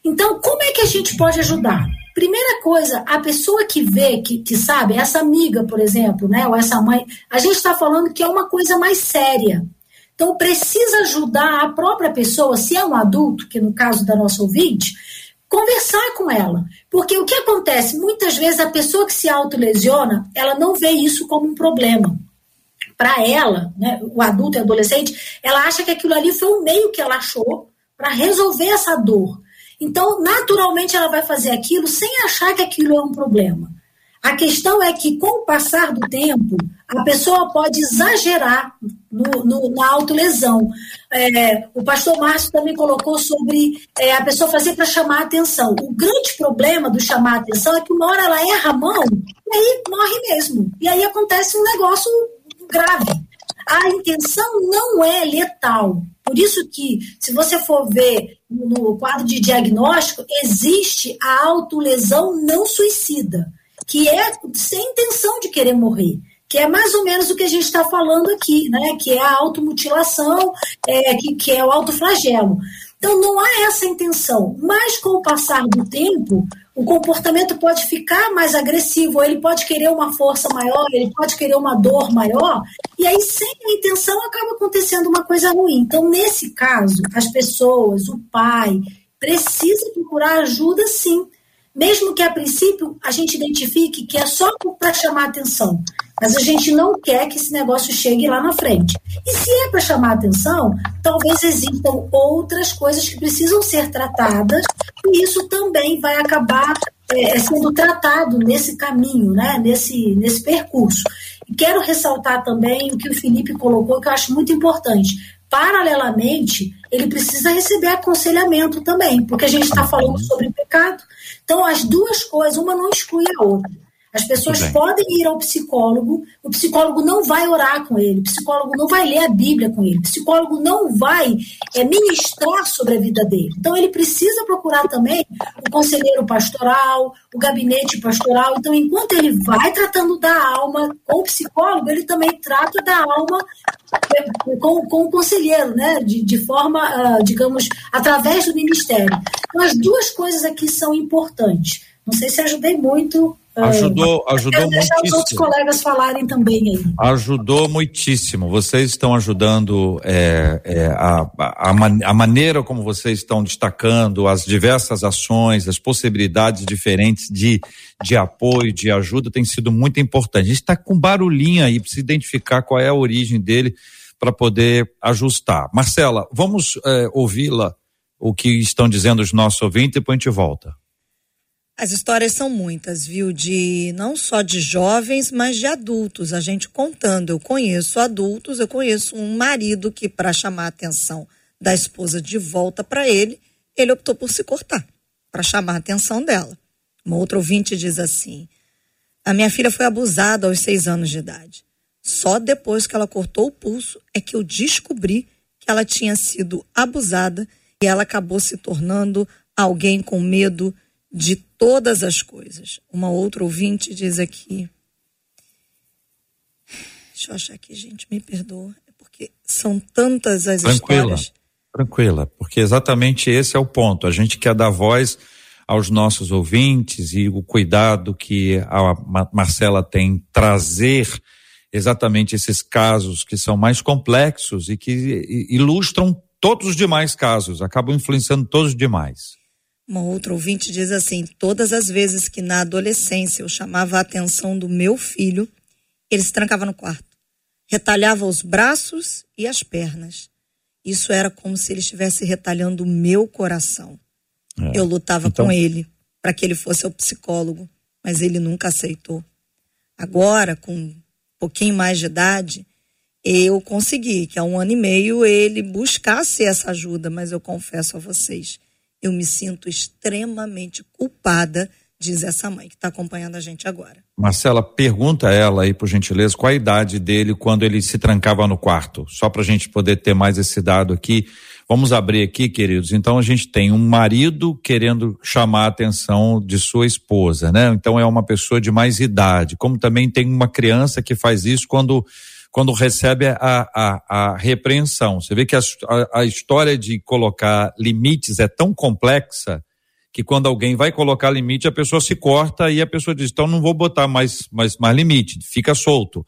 Então, como é que a gente pode ajudar? Primeira coisa, a pessoa que vê, que, que sabe, essa amiga, por exemplo, né, ou essa mãe, a gente está falando que é uma coisa mais séria. Então, precisa ajudar a própria pessoa, se é um adulto, que no caso da nossa ouvinte, conversar com ela. Porque o que acontece? Muitas vezes a pessoa que se autolesiona, ela não vê isso como um problema. Para ela, né, o adulto e adolescente, ela acha que aquilo ali foi um meio que ela achou para resolver essa dor. Então, naturalmente, ela vai fazer aquilo sem achar que aquilo é um problema. A questão é que, com o passar do tempo, a pessoa pode exagerar no, no, na autolesão. É, o pastor Márcio também colocou sobre é, a pessoa fazer para chamar a atenção. O grande problema do chamar a atenção é que uma hora ela erra a mão e aí morre mesmo. E aí acontece um negócio grave. A intenção não é letal. Por isso que, se você for ver no quadro de diagnóstico, existe a autolesão não suicida que é sem intenção de querer morrer que é mais ou menos o que a gente está falando aqui, né? Que é a automutilação, é, que, que é o autoflagelo. Então não há essa intenção, mas com o passar do tempo, o comportamento pode ficar mais agressivo, ele pode querer uma força maior, ele pode querer uma dor maior, e aí sem a intenção acaba acontecendo uma coisa ruim. Então, nesse caso, as pessoas, o pai, precisa procurar ajuda sim mesmo que a princípio a gente identifique que é só para chamar atenção, mas a gente não quer que esse negócio chegue lá na frente. E se é para chamar atenção, talvez existam outras coisas que precisam ser tratadas, e isso também vai acabar é, sendo tratado nesse caminho, né, nesse, nesse percurso. E quero ressaltar também o que o Felipe colocou, que eu acho muito importante. Paralelamente, ele precisa receber aconselhamento também, porque a gente está falando sobre pecado, então, as duas coisas, uma não exclui a outra. As pessoas podem ir ao psicólogo, o psicólogo não vai orar com ele, o psicólogo não vai ler a Bíblia com ele, o psicólogo não vai é, ministrar sobre a vida dele. Então, ele precisa procurar também o conselheiro pastoral, o gabinete pastoral. Então, enquanto ele vai tratando da alma com o psicólogo, ele também trata da alma é, com, com o conselheiro, né? de, de forma, uh, digamos, através do ministério. Então, as duas coisas aqui são importantes. Não sei se ajudei muito Ajudou, é, ajudou eu muitíssimo. os outros colegas falarem também aí. Ajudou muitíssimo. Vocês estão ajudando é, é, a, a, a, maneira como vocês estão destacando as diversas ações, as possibilidades diferentes de, de apoio, de ajuda, tem sido muito importante. A gente está com barulhinho aí, precisa identificar qual é a origem dele para poder ajustar. Marcela, vamos é, ouvi-la, o que estão dizendo os nossos ouvintes, e depois a gente volta. As histórias são muitas, viu? De não só de jovens, mas de adultos. A gente contando. Eu conheço adultos, eu conheço um marido que, para chamar a atenção da esposa de volta para ele, ele optou por se cortar, para chamar a atenção dela. Uma outra ouvinte diz assim: A minha filha foi abusada aos seis anos de idade. Só depois que ela cortou o pulso é que eu descobri que ela tinha sido abusada e ela acabou se tornando alguém com medo de todas as coisas. Uma outra ouvinte diz aqui. Deixa eu achar aqui, gente, me perdoa. É porque são tantas as tranquila, histórias. Tranquila, porque exatamente esse é o ponto. A gente quer dar voz aos nossos ouvintes e o cuidado que a Marcela tem trazer exatamente esses casos que são mais complexos e que ilustram todos os demais casos, acabam influenciando todos os demais. Uma outra ouvinte diz assim: todas as vezes que na adolescência eu chamava a atenção do meu filho, ele se trancava no quarto, retalhava os braços e as pernas. Isso era como se ele estivesse retalhando o meu coração. É. Eu lutava então... com ele para que ele fosse ao psicólogo, mas ele nunca aceitou. Agora, com pouquinho mais de idade, eu consegui que há um ano e meio ele buscasse essa ajuda, mas eu confesso a vocês, eu me sinto extremamente culpada, diz essa mãe que está acompanhando a gente agora. Marcela, pergunta ela aí, por gentileza, qual a idade dele quando ele se trancava no quarto, só para a gente poder ter mais esse dado aqui. Vamos abrir aqui, queridos. Então a gente tem um marido querendo chamar a atenção de sua esposa, né? Então é uma pessoa de mais idade. Como também tem uma criança que faz isso quando quando recebe a, a, a repreensão. Você vê que a, a, a história de colocar limites é tão complexa que quando alguém vai colocar limite, a pessoa se corta e a pessoa diz, então não vou botar mais, mais, mais limite, fica solto.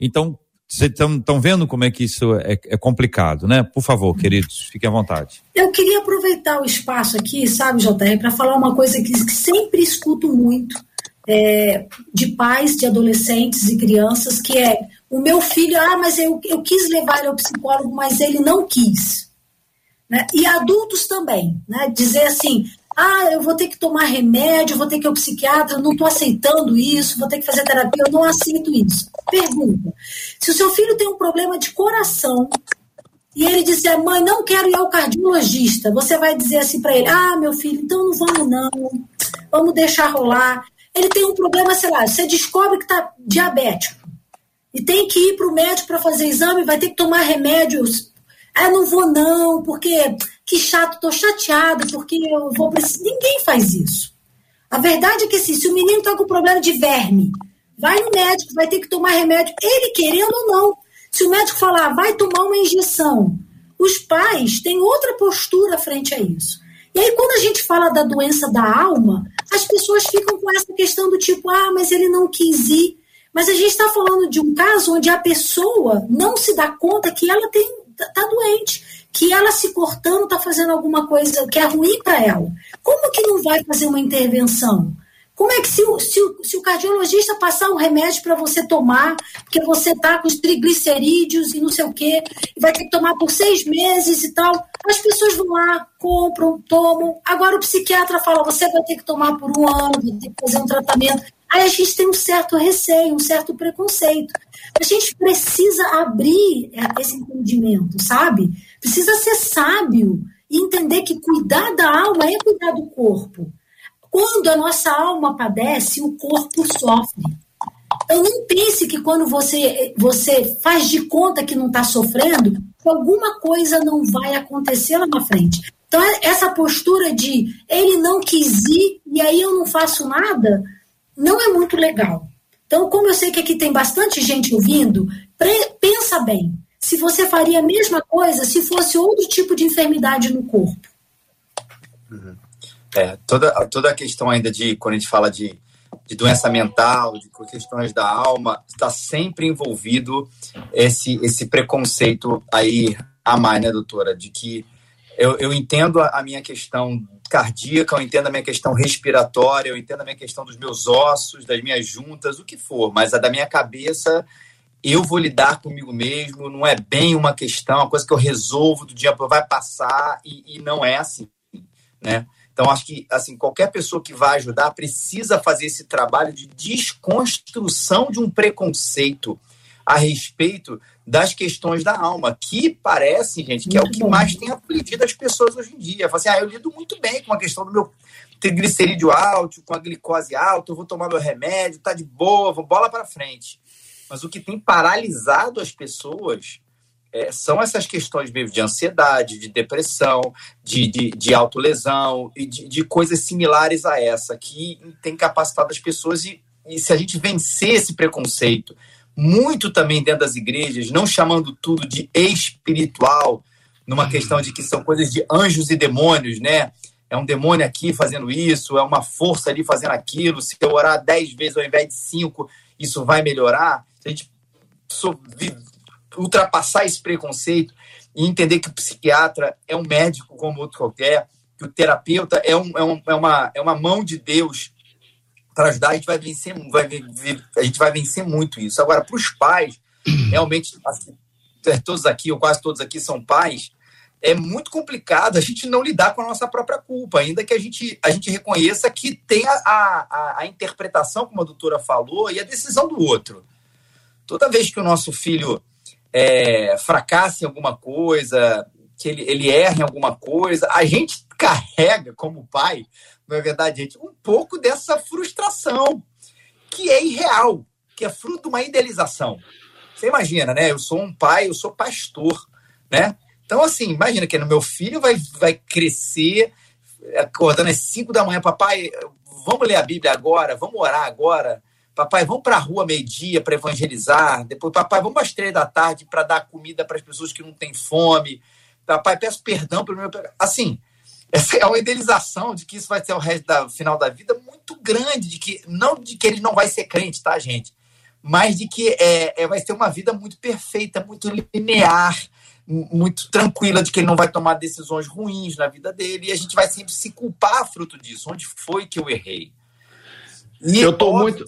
Então, vocês estão vendo como é que isso é, é, complicado, né? Por favor, queridos, fiquem à vontade. Eu queria aproveitar o espaço aqui, sabe, JR, para falar uma coisa que, sempre escuto muito é, de pais, de adolescentes e crianças, que é o meu filho, ah, mas eu, eu quis levar ele ao psicólogo, mas ele não quis. Né? E adultos também, né? Dizer assim, ah, eu vou ter que tomar remédio, vou ter que ir ao psiquiatra, não estou aceitando isso, vou ter que fazer terapia, eu não aceito isso. Pergunta: se o seu filho tem um problema de coração e ele disser, mãe, não quero ir ao cardiologista, você vai dizer assim para ele: ah, meu filho, então não vamos não, vamos deixar rolar. Ele tem um problema, sei lá, você descobre que está diabético e tem que ir para o médico para fazer exame, vai ter que tomar remédios. Ah, não vou não, porque que chato, tô chateada porque eu vou precisar. Ninguém faz isso. A verdade é que assim, se o menino está com problema de verme, vai no médico, vai ter que tomar remédio, ele querendo ou não. Se o médico falar, vai tomar uma injeção, os pais têm outra postura frente a isso. E aí, quando a gente fala da doença da alma, as pessoas ficam com essa questão do tipo, ah, mas ele não quis ir. Mas a gente está falando de um caso onde a pessoa não se dá conta que ela está doente que ela se cortando está fazendo alguma coisa que é ruim para ela. Como que não vai fazer uma intervenção? Como é que se o, se o, se o cardiologista passar um remédio para você tomar, porque você está com os triglicerídeos e não sei o quê, e vai ter que tomar por seis meses e tal, as pessoas vão lá, compram, tomam. Agora o psiquiatra fala, você vai ter que tomar por um ano, vai ter que fazer um tratamento. Aí a gente tem um certo receio, um certo preconceito. A gente precisa abrir é, esse entendimento, sabe? Precisa ser sábio e entender que cuidar da alma é cuidar do corpo. Quando a nossa alma padece, o corpo sofre. Então não pense que quando você, você faz de conta que não está sofrendo, alguma coisa não vai acontecer lá na frente. Então, essa postura de ele não quis ir e aí eu não faço nada, não é muito legal. Então, como eu sei que aqui tem bastante gente ouvindo, pensa bem se você faria a mesma coisa se fosse outro tipo de enfermidade no corpo. É, toda, toda a questão ainda de, quando a gente fala de, de doença mental, de questões da alma, está sempre envolvido esse, esse preconceito aí a mais, né, doutora? De que eu, eu entendo a, a minha questão cardíaca, eu entendo a minha questão respiratória, eu entendo a minha questão dos meus ossos, das minhas juntas, o que for, mas a da minha cabeça eu vou lidar comigo mesmo, não é bem uma questão, uma coisa que eu resolvo do dia para vai passar e, e, não é assim, né? Então acho que assim qualquer pessoa que vai ajudar precisa fazer esse trabalho de desconstrução de um preconceito a respeito das questões da alma, que parece, gente, que é o que mais tem afligido as pessoas hoje em dia. Fala assim, ah, eu lido muito bem com a questão do meu triglicerídeo alto, com a glicose alta, eu vou tomar meu remédio, tá de boa, vou bola para frente. Mas o que tem paralisado as pessoas é, são essas questões mesmo de ansiedade, de depressão, de, de, de autolesão e de, de coisas similares a essa, que tem capacitado as pessoas e, e se a gente vencer esse preconceito, muito também dentro das igrejas, não chamando tudo de espiritual, numa uhum. questão de que são coisas de anjos e demônios, né? É um demônio aqui fazendo isso, é uma força ali fazendo aquilo. Se eu orar dez vezes ao invés de cinco, isso vai melhorar. Se a gente ultrapassar esse preconceito e entender que o psiquiatra é um médico como outro qualquer, que o terapeuta é, um, é, um, é, uma, é uma mão de Deus para ajudar, a gente vai vencer, vai, a gente vai vencer muito isso. Agora, para os pais, [CLEARS THROAT] realmente, assim, é, todos aqui, ou quase todos aqui, são pais, é muito complicado a gente não lidar com a nossa própria culpa, ainda que a gente, a gente reconheça que tem a, a, a interpretação, como a doutora falou, e a decisão do outro. Toda vez que o nosso filho é, fracasse em alguma coisa, que ele, ele erre em alguma coisa, a gente carrega como pai, não é verdade, gente, um pouco dessa frustração, que é irreal, que é fruto de uma idealização. Você imagina, né? Eu sou um pai, eu sou pastor, né? Então, assim, imagina que meu filho vai, vai crescer acordando às 5 da manhã, papai, vamos ler a Bíblia agora, vamos orar agora, Papai, vamos para a rua meio-dia para evangelizar. Depois, papai, vamos às três da tarde para dar comida para as pessoas que não têm fome. Papai, peço perdão pelo meu. Assim, essa é uma idealização de que isso vai ser o resto do final da vida muito grande, de que não de que ele não vai ser crente, tá, gente? Mas de que é, é vai ser uma vida muito perfeita, muito linear, muito tranquila, de que ele não vai tomar decisões ruins na vida dele, e a gente vai sempre se culpar fruto disso. Onde foi que eu errei? E eu tô muito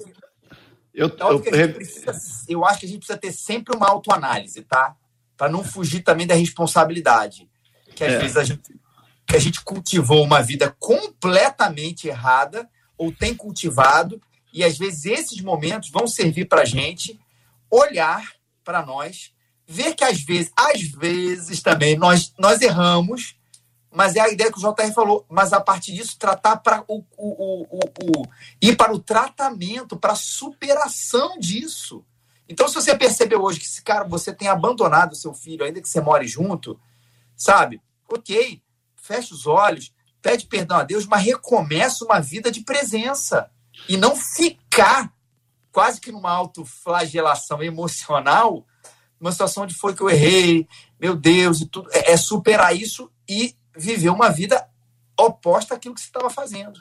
eu, então, eu, precisa, eu acho que a gente precisa ter sempre uma autoanálise, tá? Para não fugir também da responsabilidade. Que às é. vezes a gente, a gente cultivou uma vida completamente errada, ou tem cultivado, e às vezes esses momentos vão servir para a gente olhar para nós, ver que às vezes, às vezes também nós, nós erramos, mas é a ideia que o JR falou, mas a partir disso tratar para o, o, o, o, ir para o tratamento, para a superação disso. Então, se você percebeu hoje que esse cara, você tem abandonado o seu filho, ainda que você more junto, sabe? Ok, fecha os olhos, pede perdão a Deus, mas recomeça uma vida de presença. E não ficar quase que numa autoflagelação emocional, uma situação onde foi que eu errei, meu Deus, e tudo. É, é superar isso e viver uma vida oposta àquilo que você estava fazendo.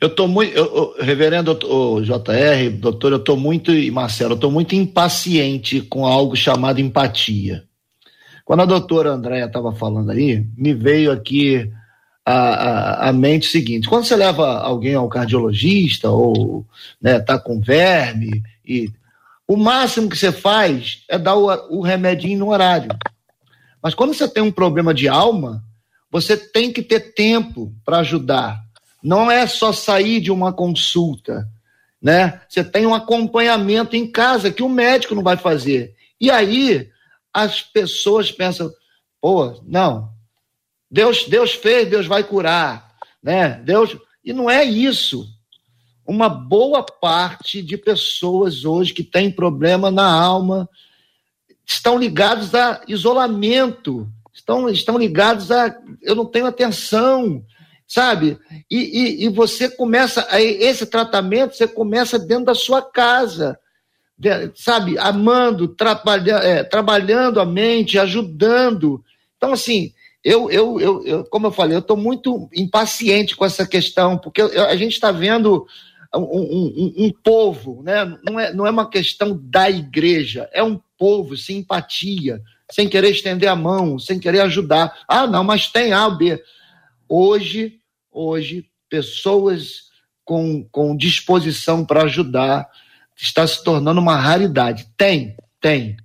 Eu estou muito, eu, reverendo o JR, doutor, eu estou muito, e Marcelo, eu estou muito impaciente com algo chamado empatia. Quando a doutora Andréia estava falando aí, me veio aqui a, a, a, mente seguinte: quando você leva alguém ao cardiologista ou né, tá com verme, e o máximo que você faz é dar o, o remedinho no horário. Mas quando você tem um problema de alma, você tem que ter tempo para ajudar. Não é só sair de uma consulta, né? Você tem um acompanhamento em casa que o médico não vai fazer. E aí as pessoas pensam, pô, não, Deus, Deus fez, Deus vai curar, né? Deus e não é isso. Uma boa parte de pessoas hoje que têm problema na alma estão ligados a isolamento, estão, estão ligados a eu não tenho atenção, sabe? E, e, e você começa, esse tratamento, você começa dentro da sua casa, sabe? Amando, trabalha, é, trabalhando a mente, ajudando. Então, assim, eu, eu, eu, eu como eu falei, eu estou muito impaciente com essa questão, porque a gente está vendo um, um, um, povo, né? não, é, não é uma questão da igreja, é um povo, simpatia, sem querer estender a mão, sem querer ajudar. Ah, não, mas tem A, B. Hoje, hoje, pessoas com, com disposição para ajudar está se tornando uma raridade. Tem, tem.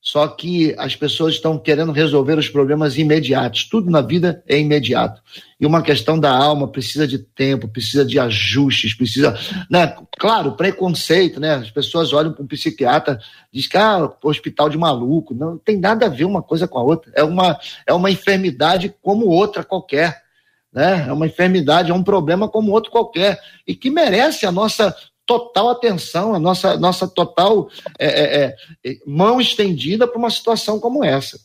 Só que as pessoas estão querendo resolver os problemas imediatos. Tudo na vida é imediato. E uma questão da alma precisa de tempo, precisa de ajustes, precisa. Né? Claro, preconceito, né? As pessoas olham para um psiquiatra, diz que ah, hospital de maluco. Não tem nada a ver uma coisa com a outra. É uma, é uma enfermidade como outra qualquer. né? É uma enfermidade, é um problema como outro qualquer e que merece a nossa total atenção, a nossa, nossa total é, é, é, mão estendida para uma situação como essa.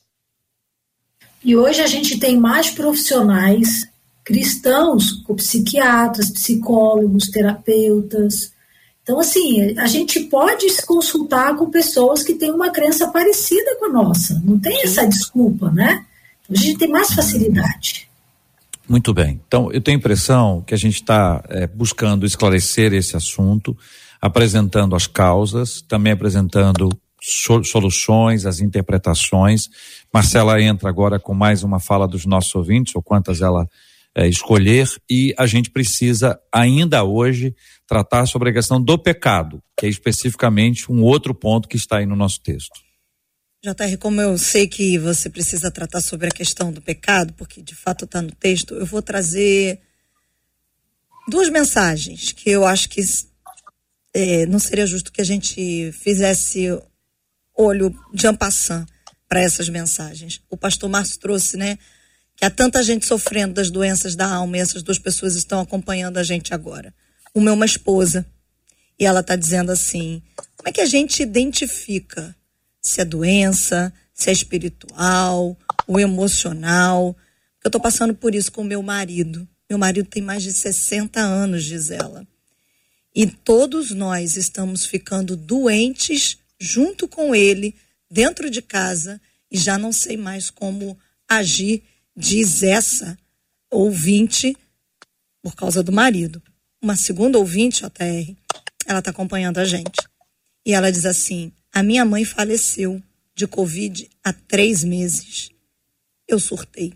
E hoje a gente tem mais profissionais cristãos, como psiquiatras, psicólogos, terapeutas. Então, assim, a gente pode se consultar com pessoas que têm uma crença parecida com a nossa. Não tem essa desculpa, né? Então, a gente tem mais facilidade. Muito bem. Então, eu tenho a impressão que a gente está é, buscando esclarecer esse assunto, apresentando as causas, também apresentando so soluções, as interpretações. Marcela entra agora com mais uma fala dos nossos ouvintes, ou quantas ela é, escolher, e a gente precisa, ainda hoje, tratar sobre a questão do pecado, que é especificamente um outro ponto que está aí no nosso texto. JR, como eu sei que você precisa tratar sobre a questão do pecado, porque de fato está no texto, eu vou trazer duas mensagens que eu acho que é, não seria justo que a gente fizesse olho de ampassant para essas mensagens. O pastor Márcio trouxe, né, que há tanta gente sofrendo das doenças da alma e essas duas pessoas estão acompanhando a gente agora. Uma é uma esposa e ela está dizendo assim: como é que a gente identifica se é doença, se é espiritual, o emocional. Eu estou passando por isso com meu marido. Meu marido tem mais de 60 anos, diz ela. E todos nós estamos ficando doentes junto com ele, dentro de casa, e já não sei mais como agir, diz essa ouvinte, por causa do marido. Uma segunda ouvinte, JR, ela está acompanhando a gente. E ela diz assim: a minha mãe faleceu de Covid há três meses. Eu surtei.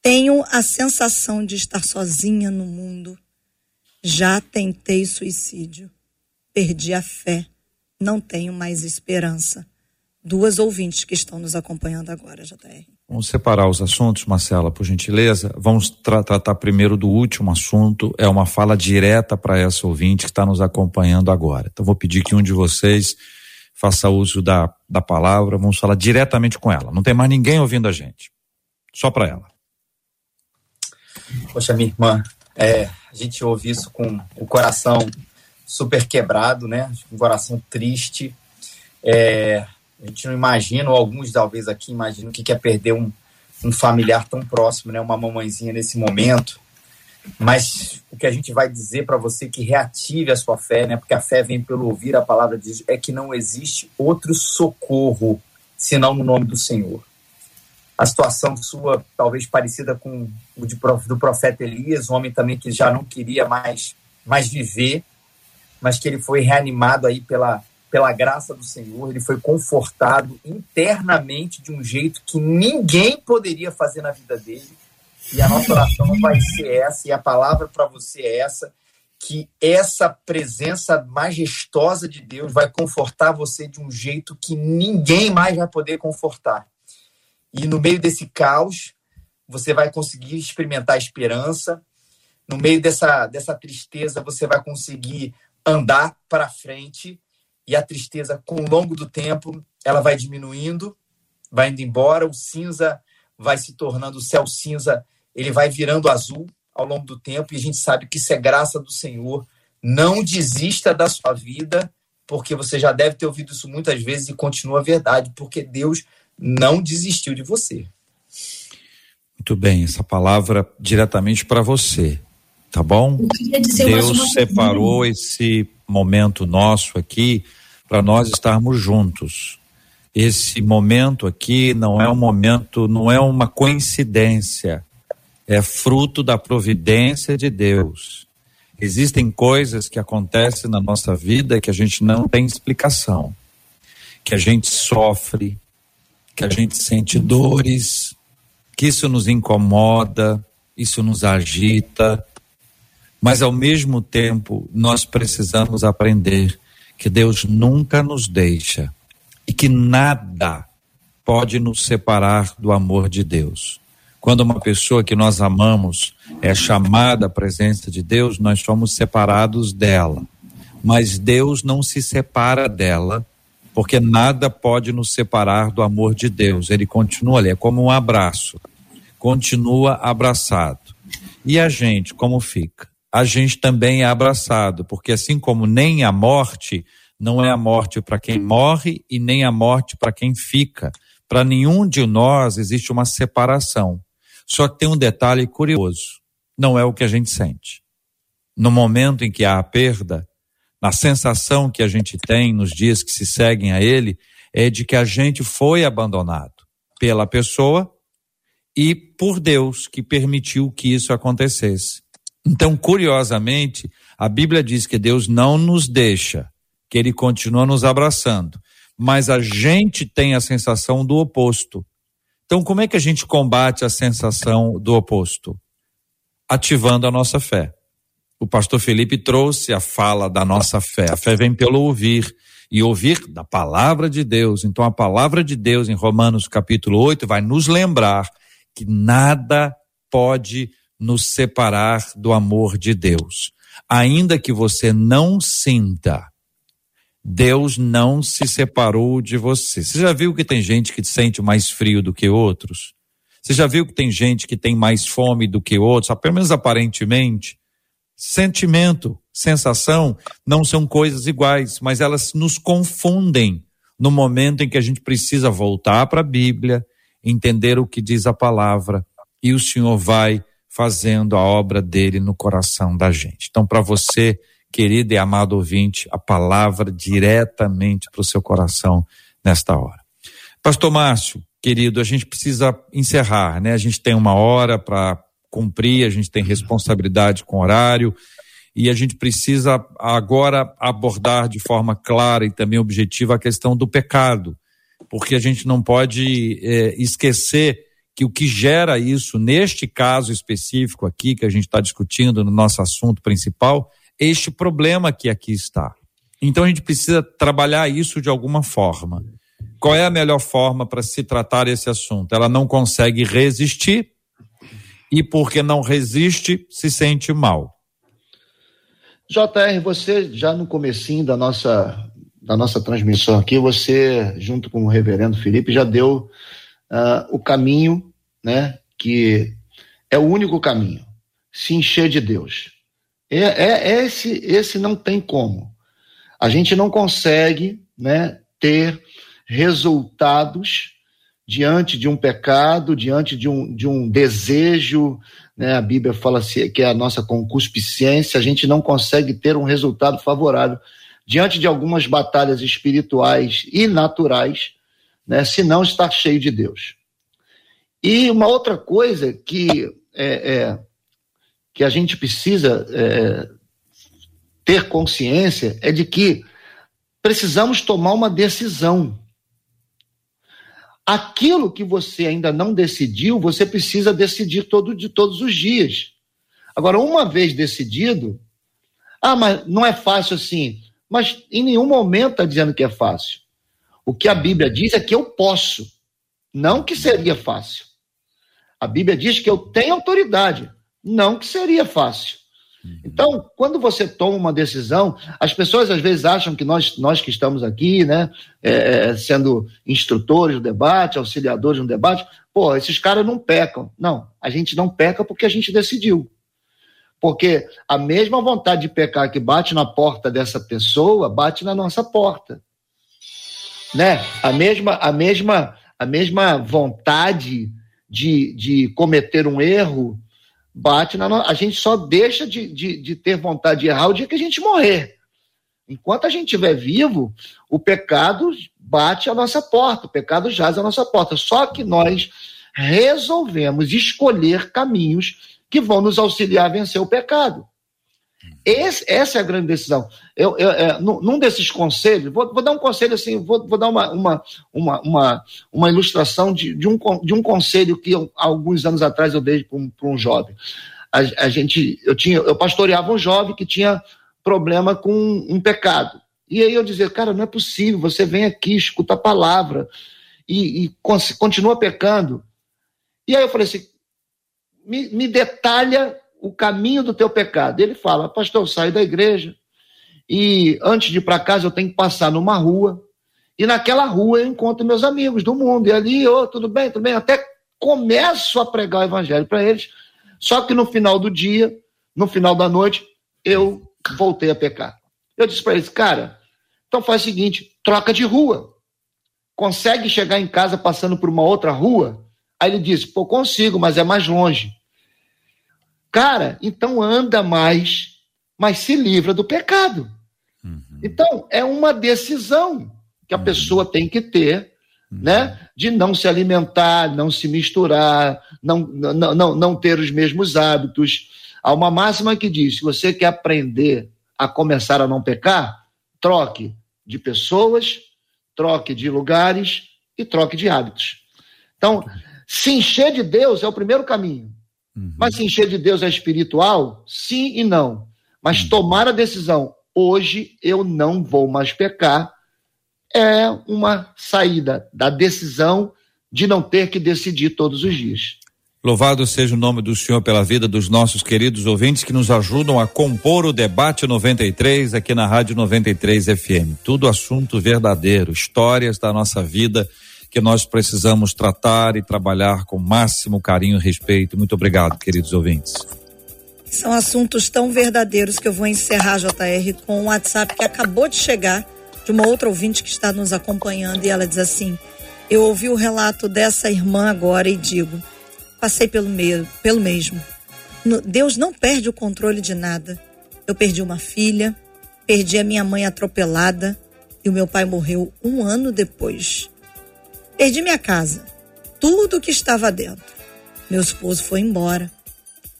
Tenho a sensação de estar sozinha no mundo. Já tentei suicídio. Perdi a fé. Não tenho mais esperança. Duas ouvintes que estão nos acompanhando agora, JR. Vamos separar os assuntos, Marcela, por gentileza. Vamos tra tratar primeiro do último assunto. É uma fala direta para essa ouvinte que está nos acompanhando agora. Então, vou pedir que um de vocês faça uso da, da palavra, vamos falar diretamente com ela. Não tem mais ninguém ouvindo a gente. Só para ela. Poxa, minha irmã, é, a gente ouve isso com o coração super quebrado, né? Um coração triste. É, a gente não imagina, ou alguns talvez aqui imaginam o que é perder um, um familiar tão próximo, né? Uma mamãezinha nesse momento. Mas o que a gente vai dizer para você que reative a sua fé, né? Porque a fé vem pelo ouvir a palavra de Deus, é que não existe outro socorro senão no nome do Senhor. A situação sua, talvez parecida com o de, do profeta Elias, um homem também que já não queria mais, mais viver, mas que ele foi reanimado aí pela, pela graça do Senhor, ele foi confortado internamente de um jeito que ninguém poderia fazer na vida dele e a nossa oração vai ser essa, e a palavra para você é essa, que essa presença majestosa de Deus vai confortar você de um jeito que ninguém mais vai poder confortar. E no meio desse caos, você vai conseguir experimentar esperança. No meio dessa, dessa tristeza, você vai conseguir andar para frente. E a tristeza, com o longo do tempo, ela vai diminuindo, vai indo embora. O cinza vai se tornando, o céu cinza ele vai virando azul ao longo do tempo e a gente sabe que isso é graça do Senhor. Não desista da sua vida, porque você já deve ter ouvido isso muitas vezes e continua a verdade, porque Deus não desistiu de você. Muito bem, essa palavra diretamente para você, tá bom? Deus separou esse momento nosso aqui para nós estarmos juntos. Esse momento aqui não é um momento, não é uma coincidência é fruto da providência de Deus. Existem coisas que acontecem na nossa vida que a gente não tem explicação, que a gente sofre, que a gente sente dores, que isso nos incomoda, isso nos agita, mas ao mesmo tempo nós precisamos aprender que Deus nunca nos deixa e que nada pode nos separar do amor de Deus. Quando uma pessoa que nós amamos é chamada à presença de Deus, nós somos separados dela. Mas Deus não se separa dela, porque nada pode nos separar do amor de Deus. Ele continua ali, é como um abraço. Continua abraçado. E a gente, como fica? A gente também é abraçado, porque assim como nem a morte, não é a morte para quem morre e nem a morte para quem fica. Para nenhum de nós existe uma separação. Só que tem um detalhe curioso: não é o que a gente sente. No momento em que há a perda, na sensação que a gente tem nos dias que se seguem a ele, é de que a gente foi abandonado pela pessoa e por Deus que permitiu que isso acontecesse. Então, curiosamente, a Bíblia diz que Deus não nos deixa, que ele continua nos abraçando, mas a gente tem a sensação do oposto. Então, como é que a gente combate a sensação do oposto? Ativando a nossa fé. O pastor Felipe trouxe a fala da nossa fé. A fé vem pelo ouvir e ouvir da palavra de Deus. Então, a palavra de Deus em Romanos capítulo 8 vai nos lembrar que nada pode nos separar do amor de Deus. Ainda que você não sinta, Deus não se separou de você. Você já viu que tem gente que sente mais frio do que outros? Você já viu que tem gente que tem mais fome do que outros, pelo menos aparentemente? Sentimento, sensação não são coisas iguais, mas elas nos confundem no momento em que a gente precisa voltar para a Bíblia, entender o que diz a palavra e o Senhor vai fazendo a obra dele no coração da gente. Então, para você, querido e amado ouvinte, a palavra diretamente para o seu coração nesta hora. Pastor Márcio, querido, a gente precisa encerrar, né? A gente tem uma hora para cumprir, a gente tem responsabilidade com horário e a gente precisa agora abordar de forma clara e também objetiva a questão do pecado porque a gente não pode é, esquecer que o que gera isso, neste caso específico aqui, que a gente está discutindo no nosso assunto principal, este problema que aqui está. Então a gente precisa trabalhar isso de alguma forma. Qual é a melhor forma para se tratar esse assunto? Ela não consegue resistir e porque não resiste, se sente mal. JR, você já no comecinho da nossa da nossa transmissão aqui, você, junto com o reverendo Felipe, já deu uh, o caminho, né, que é o único caminho, se encher de Deus. É, é, é esse, esse não tem como. A gente não consegue, né, ter resultados diante de um pecado, diante de um, de um desejo, né, a Bíblia fala que é a nossa concupiscência, a gente não consegue ter um resultado favorável diante de algumas batalhas espirituais e naturais, né, se não estar cheio de Deus. E uma outra coisa que, é, é que a gente precisa é, ter consciência é de que precisamos tomar uma decisão. Aquilo que você ainda não decidiu, você precisa decidir todo, de todos os dias. Agora, uma vez decidido, ah, mas não é fácil assim mas em nenhum momento está dizendo que é fácil. O que a Bíblia diz é que eu posso, não que seria fácil. A Bíblia diz que eu tenho autoridade, não que seria fácil. Uhum. Então, quando você toma uma decisão, as pessoas às vezes acham que nós, nós que estamos aqui, né, é, é sendo instrutores do debate, auxiliadores no debate, pô, esses caras não pecam. Não, a gente não peca porque a gente decidiu. Porque a mesma vontade de pecar que bate na porta dessa pessoa, bate na nossa porta. Né? A mesma, a mesma, a mesma vontade de, de cometer um erro bate na nossa. A gente só deixa de, de, de ter vontade de errar o dia que a gente morrer. Enquanto a gente estiver vivo, o pecado bate a nossa porta, o pecado jaz a nossa porta. Só que nós resolvemos escolher caminhos que vão nos auxiliar a vencer o pecado. Esse, essa é a grande decisão. Eu, eu, é, num desses conselhos, vou, vou, dar um conselho assim, vou, vou dar uma, uma, uma, uma, uma ilustração de, de, um, de um conselho que eu, alguns anos atrás eu dei para um, um jovem. A, a, gente, eu, tinha, eu pastoreava um jovem que tinha problema com um pecado. E aí eu dizia, cara, não é possível, você vem aqui, escuta a palavra e, e continua pecando. E aí eu falei assim, me, me detalha o caminho do teu pecado. Ele fala, pastor, eu saio da igreja e antes de ir para casa eu tenho que passar numa rua e naquela rua eu encontro meus amigos do mundo e ali, oh, tudo bem, tudo bem, até começo a pregar o evangelho para eles. Só que no final do dia, no final da noite, eu voltei a pecar. Eu disse para eles, cara, então faz o seguinte, troca de rua. Consegue chegar em casa passando por uma outra rua? Aí ele disse, pô, consigo, mas é mais longe. Cara, então anda mais, mas se livra do pecado. Uhum. Então, é uma decisão que a uhum. pessoa tem que ter, uhum. né? De não se alimentar, não se misturar, não, não, não, não ter os mesmos hábitos. Há uma máxima que diz: se você quer aprender a começar a não pecar, troque de pessoas, troque de lugares e troque de hábitos. Então, se encher de Deus é o primeiro caminho. Uhum. Mas se encher de Deus é espiritual? Sim e não. Mas uhum. tomar a decisão, hoje eu não vou mais pecar, é uma saída da decisão de não ter que decidir todos os dias. Louvado seja o nome do Senhor pela vida dos nossos queridos ouvintes que nos ajudam a compor o debate 93 aqui na Rádio 93 FM. Tudo assunto verdadeiro, histórias da nossa vida que nós precisamos tratar e trabalhar com máximo carinho e respeito. Muito obrigado, queridos ouvintes. São assuntos tão verdadeiros que eu vou encerrar, JR, com um WhatsApp que acabou de chegar de uma outra ouvinte que está nos acompanhando e ela diz assim: Eu ouvi o relato dessa irmã agora e digo passei pelo, meio, pelo mesmo. Deus não perde o controle de nada. Eu perdi uma filha, perdi a minha mãe atropelada e o meu pai morreu um ano depois. Perdi minha casa, tudo que estava dentro. Meu esposo foi embora.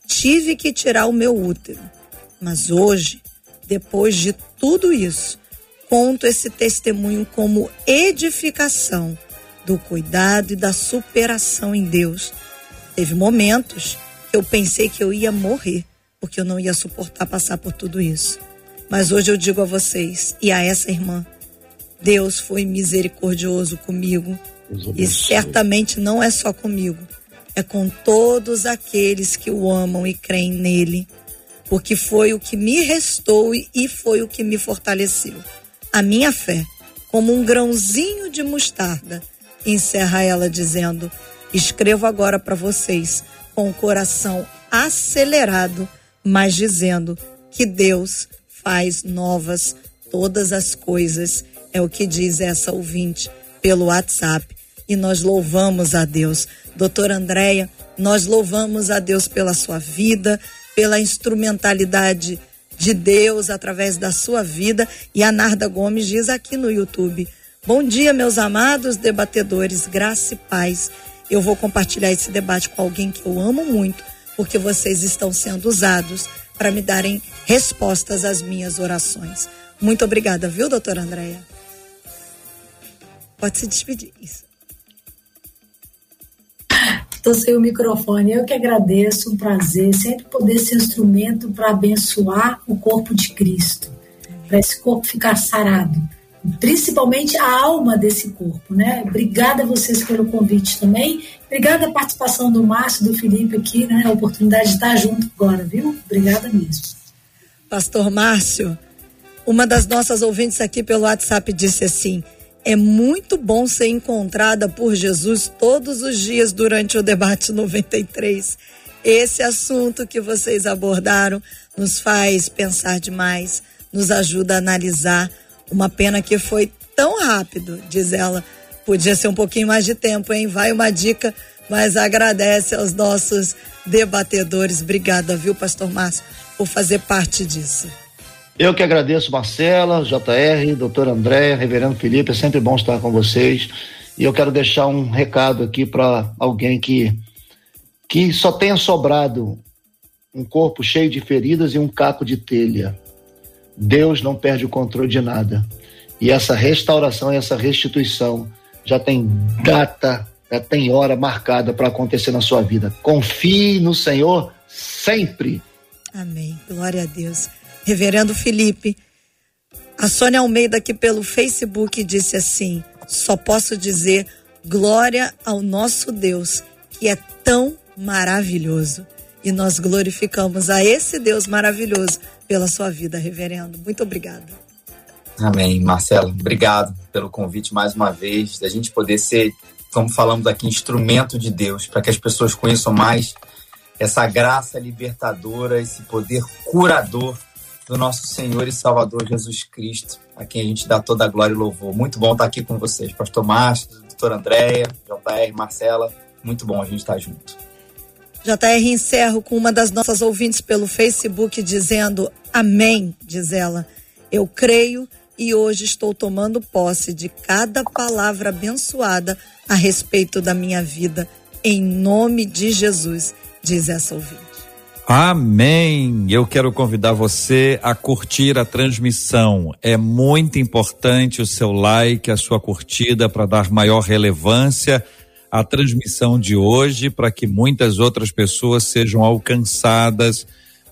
Tive que tirar o meu útero. Mas hoje, depois de tudo isso, conto esse testemunho como edificação do cuidado e da superação em Deus Teve momentos que eu pensei que eu ia morrer, porque eu não ia suportar passar por tudo isso. Mas hoje eu digo a vocês e a essa irmã: Deus foi misericordioso comigo e certamente não é só comigo, é com todos aqueles que o amam e creem nele, porque foi o que me restou e foi o que me fortaleceu. A minha fé, como um grãozinho de mostarda, encerra ela dizendo: Escrevo agora para vocês com o coração acelerado, mas dizendo que Deus faz novas todas as coisas. É o que diz essa ouvinte pelo WhatsApp. E nós louvamos a Deus. Doutora Andréia, nós louvamos a Deus pela sua vida, pela instrumentalidade de Deus através da sua vida. E a Narda Gomes diz aqui no YouTube: Bom dia, meus amados debatedores, graça e paz eu vou compartilhar esse debate com alguém que eu amo muito, porque vocês estão sendo usados para me darem respostas às minhas orações. Muito obrigada, viu, doutora Andréia? Pode se despedir. Isso. Estou sem o microfone. Eu que agradeço, um prazer sempre poder ser instrumento para abençoar o corpo de Cristo, para esse corpo ficar sarado principalmente a alma desse corpo, né? Obrigada a vocês pelo convite também. Obrigada a participação do Márcio, do Felipe aqui, né? A oportunidade de estar junto agora, viu? Obrigada mesmo. Pastor Márcio, uma das nossas ouvintes aqui pelo WhatsApp disse assim: é muito bom ser encontrada por Jesus todos os dias durante o debate 93. Esse assunto que vocês abordaram nos faz pensar demais, nos ajuda a analisar uma pena que foi tão rápido, diz ela. Podia ser um pouquinho mais de tempo, hein? Vai uma dica, mas agradece aos nossos debatedores. Obrigada, viu, Pastor Márcio, por fazer parte disso. Eu que agradeço, Marcela, JR, doutor André, reverendo Felipe, é sempre bom estar com vocês. E eu quero deixar um recado aqui para alguém que, que só tenha sobrado um corpo cheio de feridas e um caco de telha. Deus não perde o controle de nada. E essa restauração e essa restituição já tem data, já tem hora marcada para acontecer na sua vida. Confie no Senhor sempre. Amém. Glória a Deus. Reverendo Felipe, a Sônia Almeida aqui pelo Facebook disse assim: só posso dizer glória ao nosso Deus, que é tão maravilhoso. E nós glorificamos a esse Deus maravilhoso pela sua vida, reverendo. Muito obrigada. Amém, Marcelo. Obrigado pelo convite mais uma vez, da gente poder ser, como falamos aqui, instrumento de Deus, para que as pessoas conheçam mais essa graça libertadora, esse poder curador do nosso Senhor e Salvador Jesus Cristo, a quem a gente dá toda a glória e louvor. Muito bom estar aqui com vocês, Pastor Márcio, Doutor Andréia, JR, Marcela. Muito bom a gente estar junto. JR encerro com uma das nossas ouvintes pelo Facebook dizendo Amém, diz ela. Eu creio e hoje estou tomando posse de cada palavra abençoada a respeito da minha vida, em nome de Jesus, diz essa ouvinte. Amém. Eu quero convidar você a curtir a transmissão. É muito importante o seu like, a sua curtida para dar maior relevância à transmissão de hoje, para que muitas outras pessoas sejam alcançadas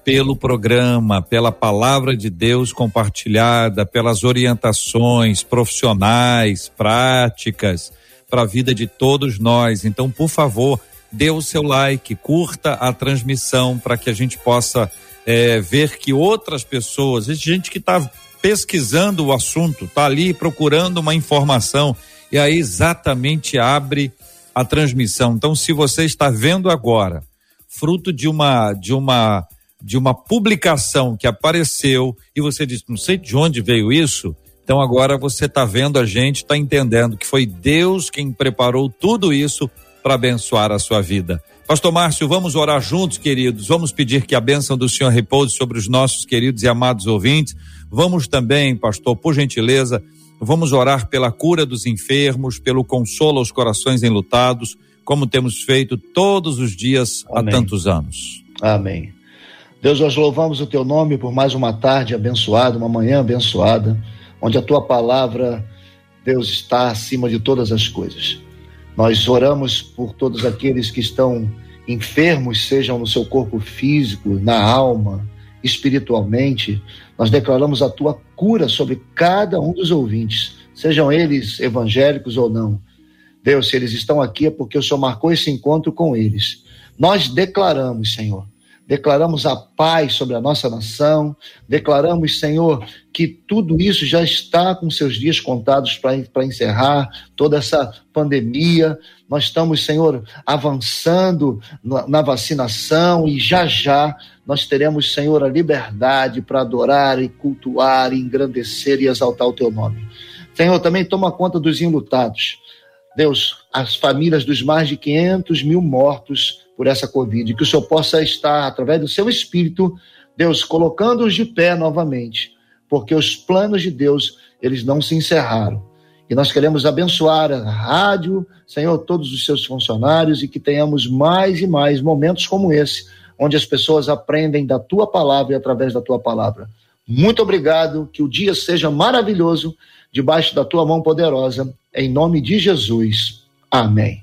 pelo programa, pela palavra de Deus compartilhada, pelas orientações profissionais, práticas para a vida de todos nós. Então, por favor, dê o seu like, curta a transmissão para que a gente possa é, ver que outras pessoas, gente que está pesquisando o assunto, está ali procurando uma informação e aí exatamente abre a transmissão. Então, se você está vendo agora, fruto de uma de uma de uma publicação que apareceu e você disse, não sei de onde veio isso, então agora você está vendo a gente, está entendendo que foi Deus quem preparou tudo isso para abençoar a sua vida. Pastor Márcio, vamos orar juntos, queridos. Vamos pedir que a bênção do Senhor repouse sobre os nossos queridos e amados ouvintes. Vamos também, pastor, por gentileza, vamos orar pela cura dos enfermos, pelo consolo aos corações enlutados, como temos feito todos os dias Amém. há tantos anos. Amém. Deus, nós louvamos o teu nome por mais uma tarde abençoada, uma manhã abençoada, onde a tua palavra, Deus, está acima de todas as coisas. Nós oramos por todos aqueles que estão enfermos, sejam no seu corpo físico, na alma, espiritualmente. Nós declaramos a tua cura sobre cada um dos ouvintes, sejam eles evangélicos ou não. Deus, se eles estão aqui é porque o Senhor marcou esse encontro com eles. Nós declaramos, Senhor, declaramos a paz sobre a nossa nação, declaramos, Senhor, que tudo isso já está com seus dias contados para encerrar toda essa pandemia. Nós estamos, Senhor, avançando na, na vacinação e já já nós teremos, Senhor, a liberdade para adorar e cultuar, e engrandecer e exaltar o teu nome. Senhor, também toma conta dos enlutados. Deus, as famílias dos mais de 500 mil mortos por essa Covid, que o Senhor possa estar, através do seu Espírito, Deus, colocando-os de pé novamente, porque os planos de Deus, eles não se encerraram. E nós queremos abençoar a rádio, Senhor, todos os seus funcionários e que tenhamos mais e mais momentos como esse, onde as pessoas aprendem da tua palavra e através da tua palavra. Muito obrigado, que o dia seja maravilhoso, debaixo da tua mão poderosa, em nome de Jesus. Amém.